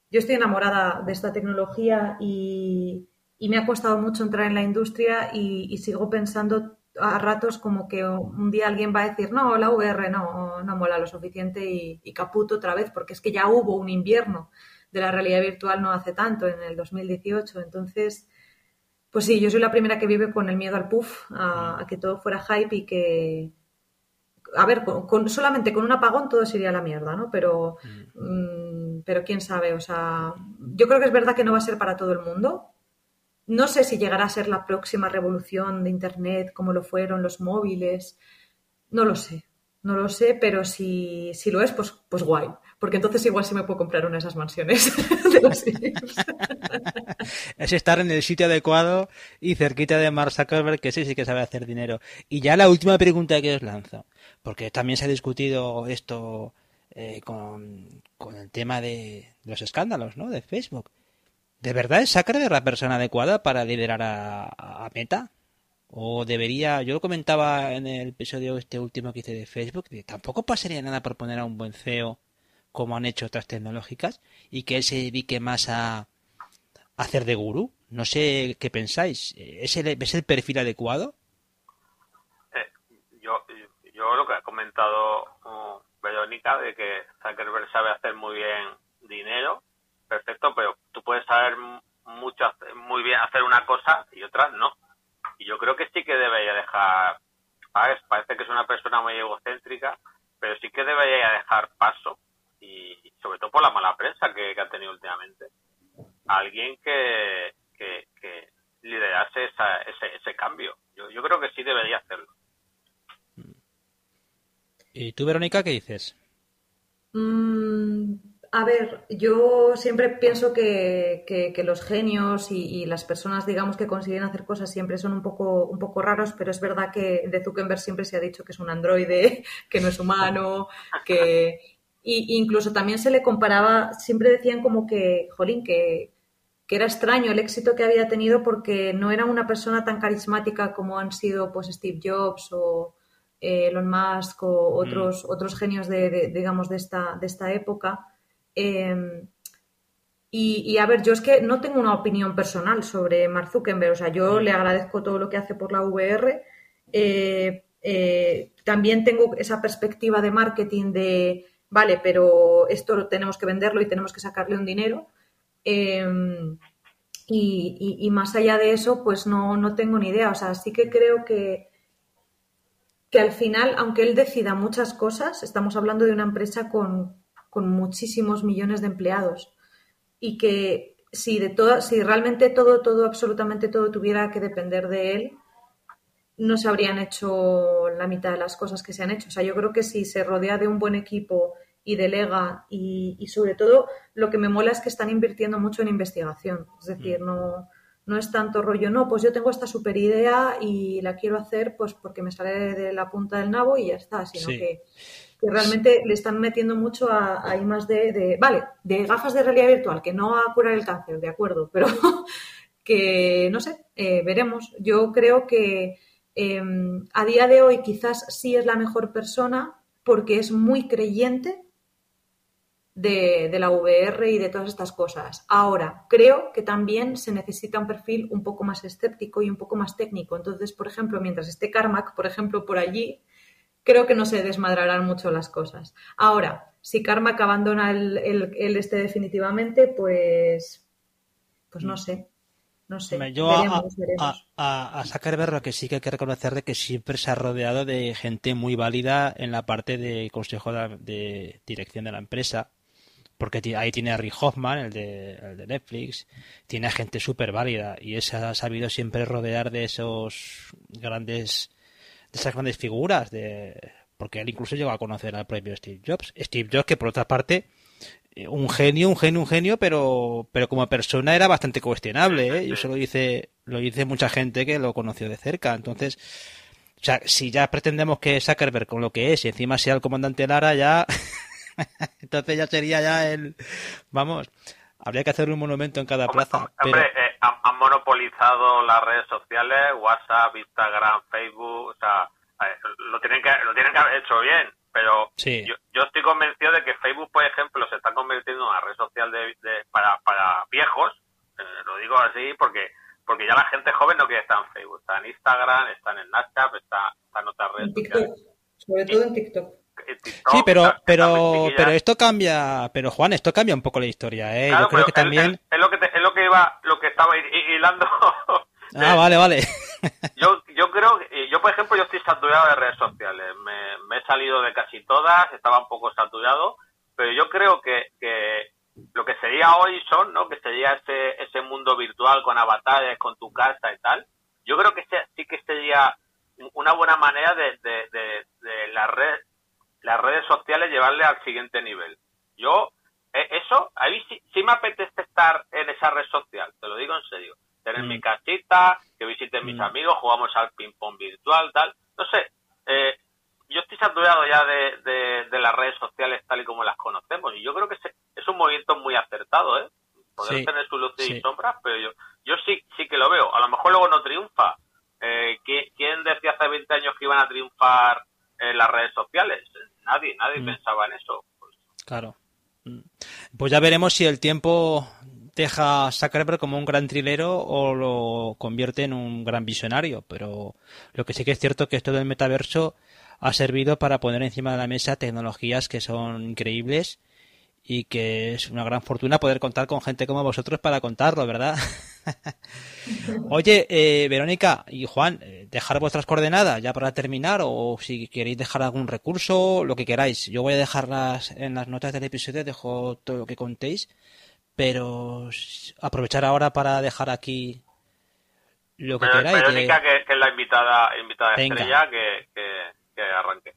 yo estoy enamorada de esta tecnología y, me ha costado mucho entrar en la industria y, sigo pensando a ratos como que un día alguien va a decir, no, la VR no, no mola lo suficiente y, y caputo otra vez, porque es que ya hubo un invierno de la realidad virtual no hace tanto, en el 2018. Entonces, pues sí, yo soy la primera que vive con el miedo al puff, a, que todo fuera hype y que, a ver, con, solamente con un apagón todo sería la mierda, ¿no? Pero, mm. Mm, pero quién sabe, o sea, yo creo que es verdad que no va a ser para todo el mundo. No sé si llegará a ser la próxima revolución de Internet como lo fueron los móviles. No lo sé, no lo sé, pero si, si lo es, pues, pues guay porque entonces igual sí me puedo comprar una de esas mansiones de es estar en el sitio adecuado y cerquita de Mark Zuckerberg, que sí, sí que sabe hacer dinero. Y ya la última pregunta que os lanzo, porque también se ha discutido esto eh, con, el tema de los escándalos, ¿no? De Facebook. ¿De verdad es Zuckerberg la persona adecuada para liderar a, Meta? O debería, yo lo comentaba en el episodio este último que hice de Facebook, tampoco pasaría nada por poner a un buen CEO como han hecho otras tecnológicas, y que él se dedique más a, hacer de gurú. No sé qué pensáis. ¿Es el, ¿Es el perfil adecuado? Yo, lo que ha comentado uh, Verónica, de que Zuckerberg sabe hacer muy bien dinero, perfecto, pero tú puedes saber mucho, muy bien hacer una cosa y otra no. Y yo creo que sí que debería dejar, Parece que es una persona muy egocéntrica, pero sí que debería dejar paso y sobre todo por la mala prensa que, ha tenido últimamente. Alguien que, que, liderase ese, ese cambio. Yo, yo creo que sí debería hacerlo. ¿Y tú, Verónica, qué dices? Mm, a ver, yo siempre pienso que, que, los genios y, las personas, digamos, que consiguen hacer cosas siempre son un poco, un poco raros, pero es verdad que de Zuckerberg siempre se ha dicho que es un androide, que no es humano, que, y incluso también se le comparaba, siempre decían como que, jolín, que, era extraño el éxito que había tenido porque no era una persona tan carismática como han sido pues Steve Jobs o eh, Elon Musk o mm. otros, otros genios de, digamos, de esta, de esta época. Em, y, a ver, yo es que no tengo una opinión personal sobre Mark Zuckerberg. O sea, yo le agradezco todo lo que hace por la VR. Eh, eh, también tengo esa perspectiva de marketing de vale, pero esto tenemos que venderlo y tenemos que sacarle un dinero. Em, y, más allá de eso, pues no, no, tengo ni idea. O sea, sí que creo que, que al final, aunque él decida muchas cosas, estamos hablando de una empresa con, con muchísimos millones de empleados. Y que si de todo, si realmente todo, todo, absolutamente todo tuviera que depender de él, no se habrían hecho la mitad de las cosas que se han hecho. O sea, yo creo que si se rodea de un buen equipo y delega y, y, sobre todo lo que me mola es que están invirtiendo mucho en investigación. Es decir, mm. no, no es tanto rollo, no, pues yo tengo esta super idea y la quiero hacer pues porque me sale de la punta del nabo y ya está, sino que, realmente le están metiendo mucho a, a más de, vale, de gafas de realidad virtual, que no a curar el cáncer, de acuerdo, pero que no sé, eh, veremos. Yo creo que em, a día de hoy quizás sí es la mejor persona porque es muy creyente de, la VR y de todas estas cosas. Ahora, creo que también se necesita un perfil un poco más escéptico y un poco más técnico. Entonces, por ejemplo, mientras esté Carmack, por ejemplo, por allí, creo que no se desmadrarán mucho las cosas. Ahora, si Carmack abandona el, el, este definitivamente, pues, pues no sé. No sé. Yo a, a, Zuckerberg lo que sí que hay que reconocer de que siempre se ha rodeado de gente muy válida en la parte de consejo de dirección de la empresa porque ahí tiene a Rick Hoffman, el de, Netflix, tiene a gente súper válida y ese ha sabido siempre rodear de esos grandes, de esas grandes figuras, de, porque él incluso llegó a conocer al propio Steve Jobs. Steve Jobs, que por otra parte, eh, un genio, un genio, un genio, pero, pero como persona era bastante cuestionable, ¿eh? Y eso lo dice, lo dice mucha gente que lo conoció de cerca. Entonces, o sea, si ya pretendemos que Zuckerberg con lo que es y encima sea el comandante Lara, ya Entonces ya sería ya el... Vamos, habría que hacer un monumento en cada plaza. Hombre, eh, han, monopolizado las redes sociales, WhatsApp, Instagram, Facebook, o sea, lo tienen que, lo tienen que haber hecho bien. pero yo, yo, estoy convencido de que Facebook, por ejemplo, se está convirtiendo en una red social de, para, para viejos, eh, lo digo así porque porque ya la gente joven no quiere estar en Facebook, está en Instagram, está en Snapchat, está, en otras redes sociales. Sobre todo en TikTok. Sí, pero pero pero esto cambia, pero Juan, esto cambia un poco la historia, ¿eh? yo creo que también es lo que es lo que iba, lo que estaba hilando. ah, vale, vale. yo yo creo, yo por ejemplo, yo estoy saturado de redes sociales, me, me he salido de casi todas, estaba un poco saturado, pero yo creo que, que lo que sería hoy son, ¿no? Que sería ese, ese mundo virtual con avatares, con tu casa y tal. Yo creo que sí que sería una buena manera de, de, de, la red, las redes sociales llevarle al siguiente nivel. Yo, e, eso, ahí sí, sí, me apetece estar en esa red social, te lo digo en serio. Tener mi mm. casita, que visiten mis mm. amigos, jugamos al ping-pong virtual, tal. No sé, eh, yo estoy saturado ya de, de, las redes sociales tal y como las conocemos y yo creo que es un movimiento muy acertado, ¿eh? Poder tener su luces y sombras, pero yo, yo sí, sí que lo veo. A lo mejor luego no triunfa. Eh, ¿Quién decía hace 20 años que iban a triunfar en las redes sociales? Nadie, nadie mm. pensaba en eso. Pues. Claro. Mm. Pues ya veremos si el tiempo deja a Zuckerberg como un gran trilero o lo convierte en un gran visionario. Pero lo que sí que es cierto que esto del metaverso ha servido para poner encima de la mesa tecnologías que son increíbles y que es una gran fortuna poder contar con gente como vosotros para contarlo, ¿verdad? Oye, eh, Verónica y Juan, eh, dejar vuestras coordenadas ya para terminar o si queréis dejar algún recurso, lo que queráis. Yo voy a dejarlas en las notas del episodio, dejo todo lo que contéis, pero aprovechar ahora para dejar aquí lo que queráis. Verónica, que, es la invitada, invitada estrella, que, que arranque.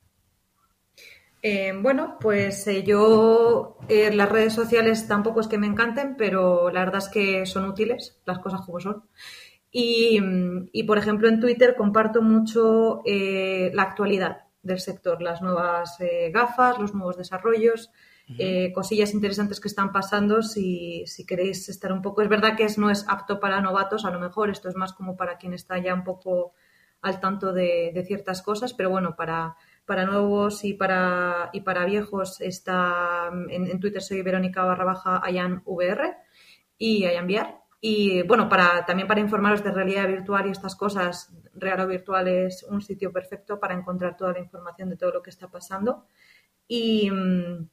Eh, bueno, pues eh, yo eh, las redes sociales tampoco es que me encanten, pero la verdad es que son útiles, las cosas como son. Y, por ejemplo, en Twitter comparto mucho la actualidad del sector, las nuevas gafas, los nuevos desarrollos, cosillas interesantes que están pasando. Si, queréis estar un poco, es verdad que no es apto para novatos, a lo mejor esto es más como para quien está ya un poco al tanto de, ciertas cosas, pero bueno, para, para nuevos y para, y para viejos está en, Twitter soy Verónica barra baja VR y AyanVR. Y bueno, para, también para informaros de realidad virtual y estas cosas, Real o Virtual es un sitio perfecto para encontrar toda la información de todo lo que está pasando. Y, mm,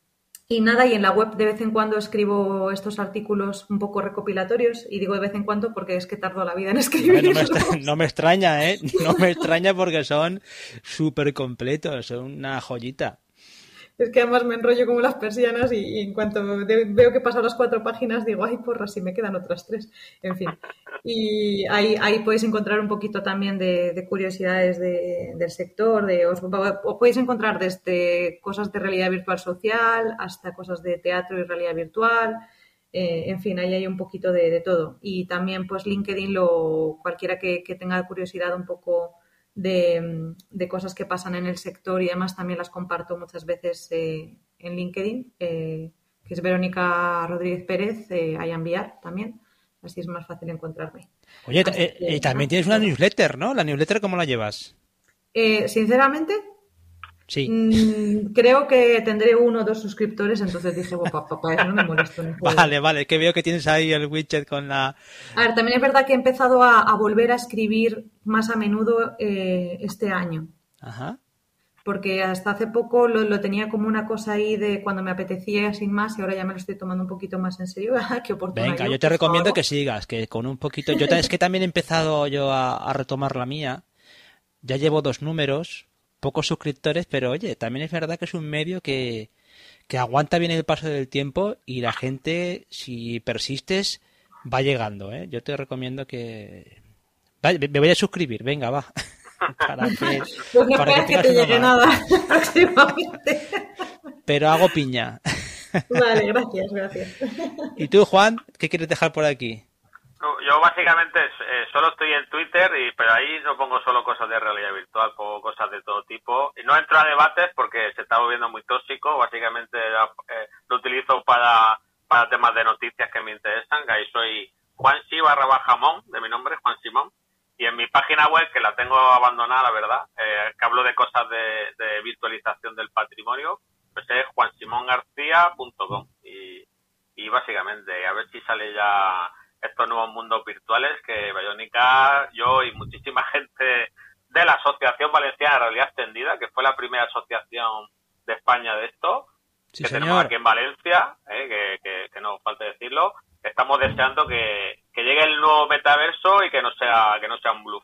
y nada, y en la web de vez en cuando escribo estos artículos un poco recopilatorios, y digo de vez en cuando porque es que tardo la vida en escribirlos. no, me extraña, ¿eh? No me extraña porque son súper completos, son una joyita. Es que además me enrollo como las persianas y, en cuanto veo que pasan las cuatro páginas digo, ay, porra, si me quedan otras tres. En fin. Y ahí, ahí podéis encontrar un poquito también de, curiosidades del sector. De, os, podéis encontrar desde cosas de realidad virtual social hasta cosas de teatro y realidad virtual. Eh, en fin, ahí hay un poquito de, todo. Y también, pues, LinkedIn, lo, cualquiera que, que tenga curiosidad un poco de, cosas que pasan en el sector y además también las comparto muchas veces eh, en LinkedIn, eh, que es Verónica Rodríguez Pérez, eh, a enviar también. Así es más fácil encontrarme. Oye, y también tienes una newsletter, ¿no? ¿La newsletter cómo la llevas? sinceramente, Sí. Mm, creo que tendré uno o dos suscriptores, entonces dije, papá, papá, eso no me molesto. vale, vale, que veo que tienes ahí el widget con la... A ver, también es verdad que he empezado a, volver a escribir más a menudo eh, este año. Ajá. Porque hasta hace poco lo, tenía como una cosa ahí de cuando me apetecía sin más y ahora ya me lo estoy tomando un poquito más en serio. Qué oportunidad. Venga, yo te recomiendo que sigas, que con un poquito... Yo es que también he empezado yo a retomar la mía. Ya llevo dos números, pocos suscriptores, pero oye, también es verdad que es un medio que, que aguanta bien el paso del tiempo y la gente, si persistes, va llegando. ¿eh? Yo te recomiendo que... me voy a suscribir, venga, va. para que, pues no para que, te llegue nada próximamente. Pero hago piña. Vale, gracias, gracias. ¿Y tú, Juan, qué quieres dejar por aquí? Yo básicamente eh, solo estoy en Twitter, y pero ahí no pongo solo cosas de realidad virtual, pongo cosas de todo tipo. Y no entro a debates porque se está volviendo muy tóxico. Básicamente eh, lo utilizo para, para temas de noticias que me interesan. Ahí soy Juan barra Jamón, de mi nombre, Juan Simón. Y en mi página web que la tengo abandonada, la verdad, eh, que hablo de cosas de, virtualización del patrimonio, pues es juansimongarcía.com y, y básicamente a ver si sale ya estos nuevos mundos virtuales que Bayónica, yo y muchísima gente de la Asociación Valenciana de Realidad Extendida, que fue la primera asociación de España de esto, que tenemos aquí en Valencia, eh, que, que, no falta decirlo, estamos deseando que, llegue el nuevo metaverso y que no sea que no sea un bluff.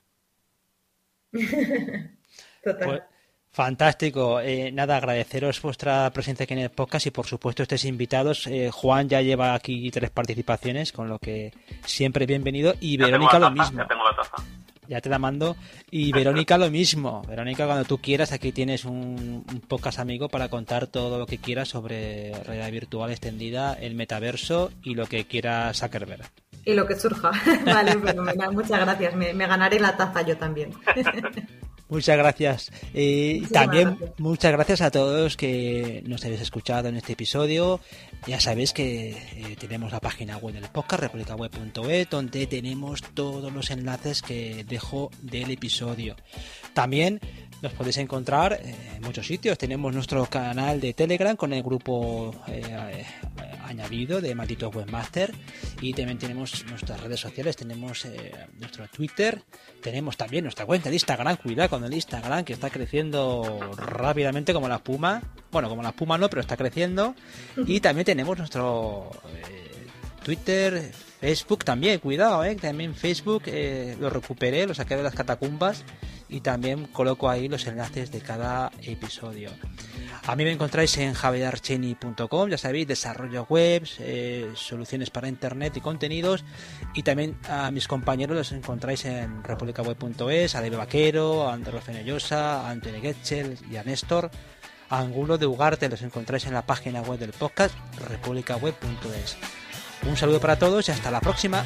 Pues, fantástico. Eh, nada, agradeceros vuestra presencia aquí en el podcast y por supuesto estéis invitados. Eh, Juan ya lleva aquí tres participaciones, con lo que siempre bienvenido. Y Verónica lo mismo. Ya tengo la taza ya te la mando. Y Verónica lo mismo. Verónica, cuando tú quieras, aquí tienes un, un, podcast amigo para contar todo lo que quieras sobre realidad virtual extendida, el metaverso y lo que quiera Zuckerberg. Y lo que surja. vale, pues muchas gracias. Me, me ganaré la taza yo también. Muchas gracias. y también muchas gracias a todos que nos habéis escuchado en este episodio. Ya sabéis que eh, tenemos la página web del podcast, republicaweb.es, donde tenemos todos los enlaces que dejo del episodio. También nos podéis encontrar en muchos sitios. Tenemos nuestro canal de Telegram con el grupo eh, añadido de Malditos Webmaster. Y también tenemos nuestras redes sociales. Tenemos eh, nuestro Twitter. Tenemos también nuestra cuenta de Instagram. Cuidado con el Instagram que está creciendo rápidamente como la espuma. Bueno, como la espuma no, pero está creciendo. Y también tenemos nuestro eh, Twitter, Facebook también. Cuidado, eh. También Facebook lo recuperé, lo saqué de las catacumbas y también coloco ahí los enlaces de cada episodio. A mí me encontráis en javierarcheni.com, ya sabéis, desarrollo webs, eh, soluciones para internet y contenidos. Y también a mis compañeros los encontráis en republicaweb.es, a Debe Vaquero, a Andrés Fenellosa, a Antonio Getchel y a Néstor. A Angulo de Ugarte los encontráis en la página web del podcast republicaweb.es. Un saludo para todos y hasta la próxima.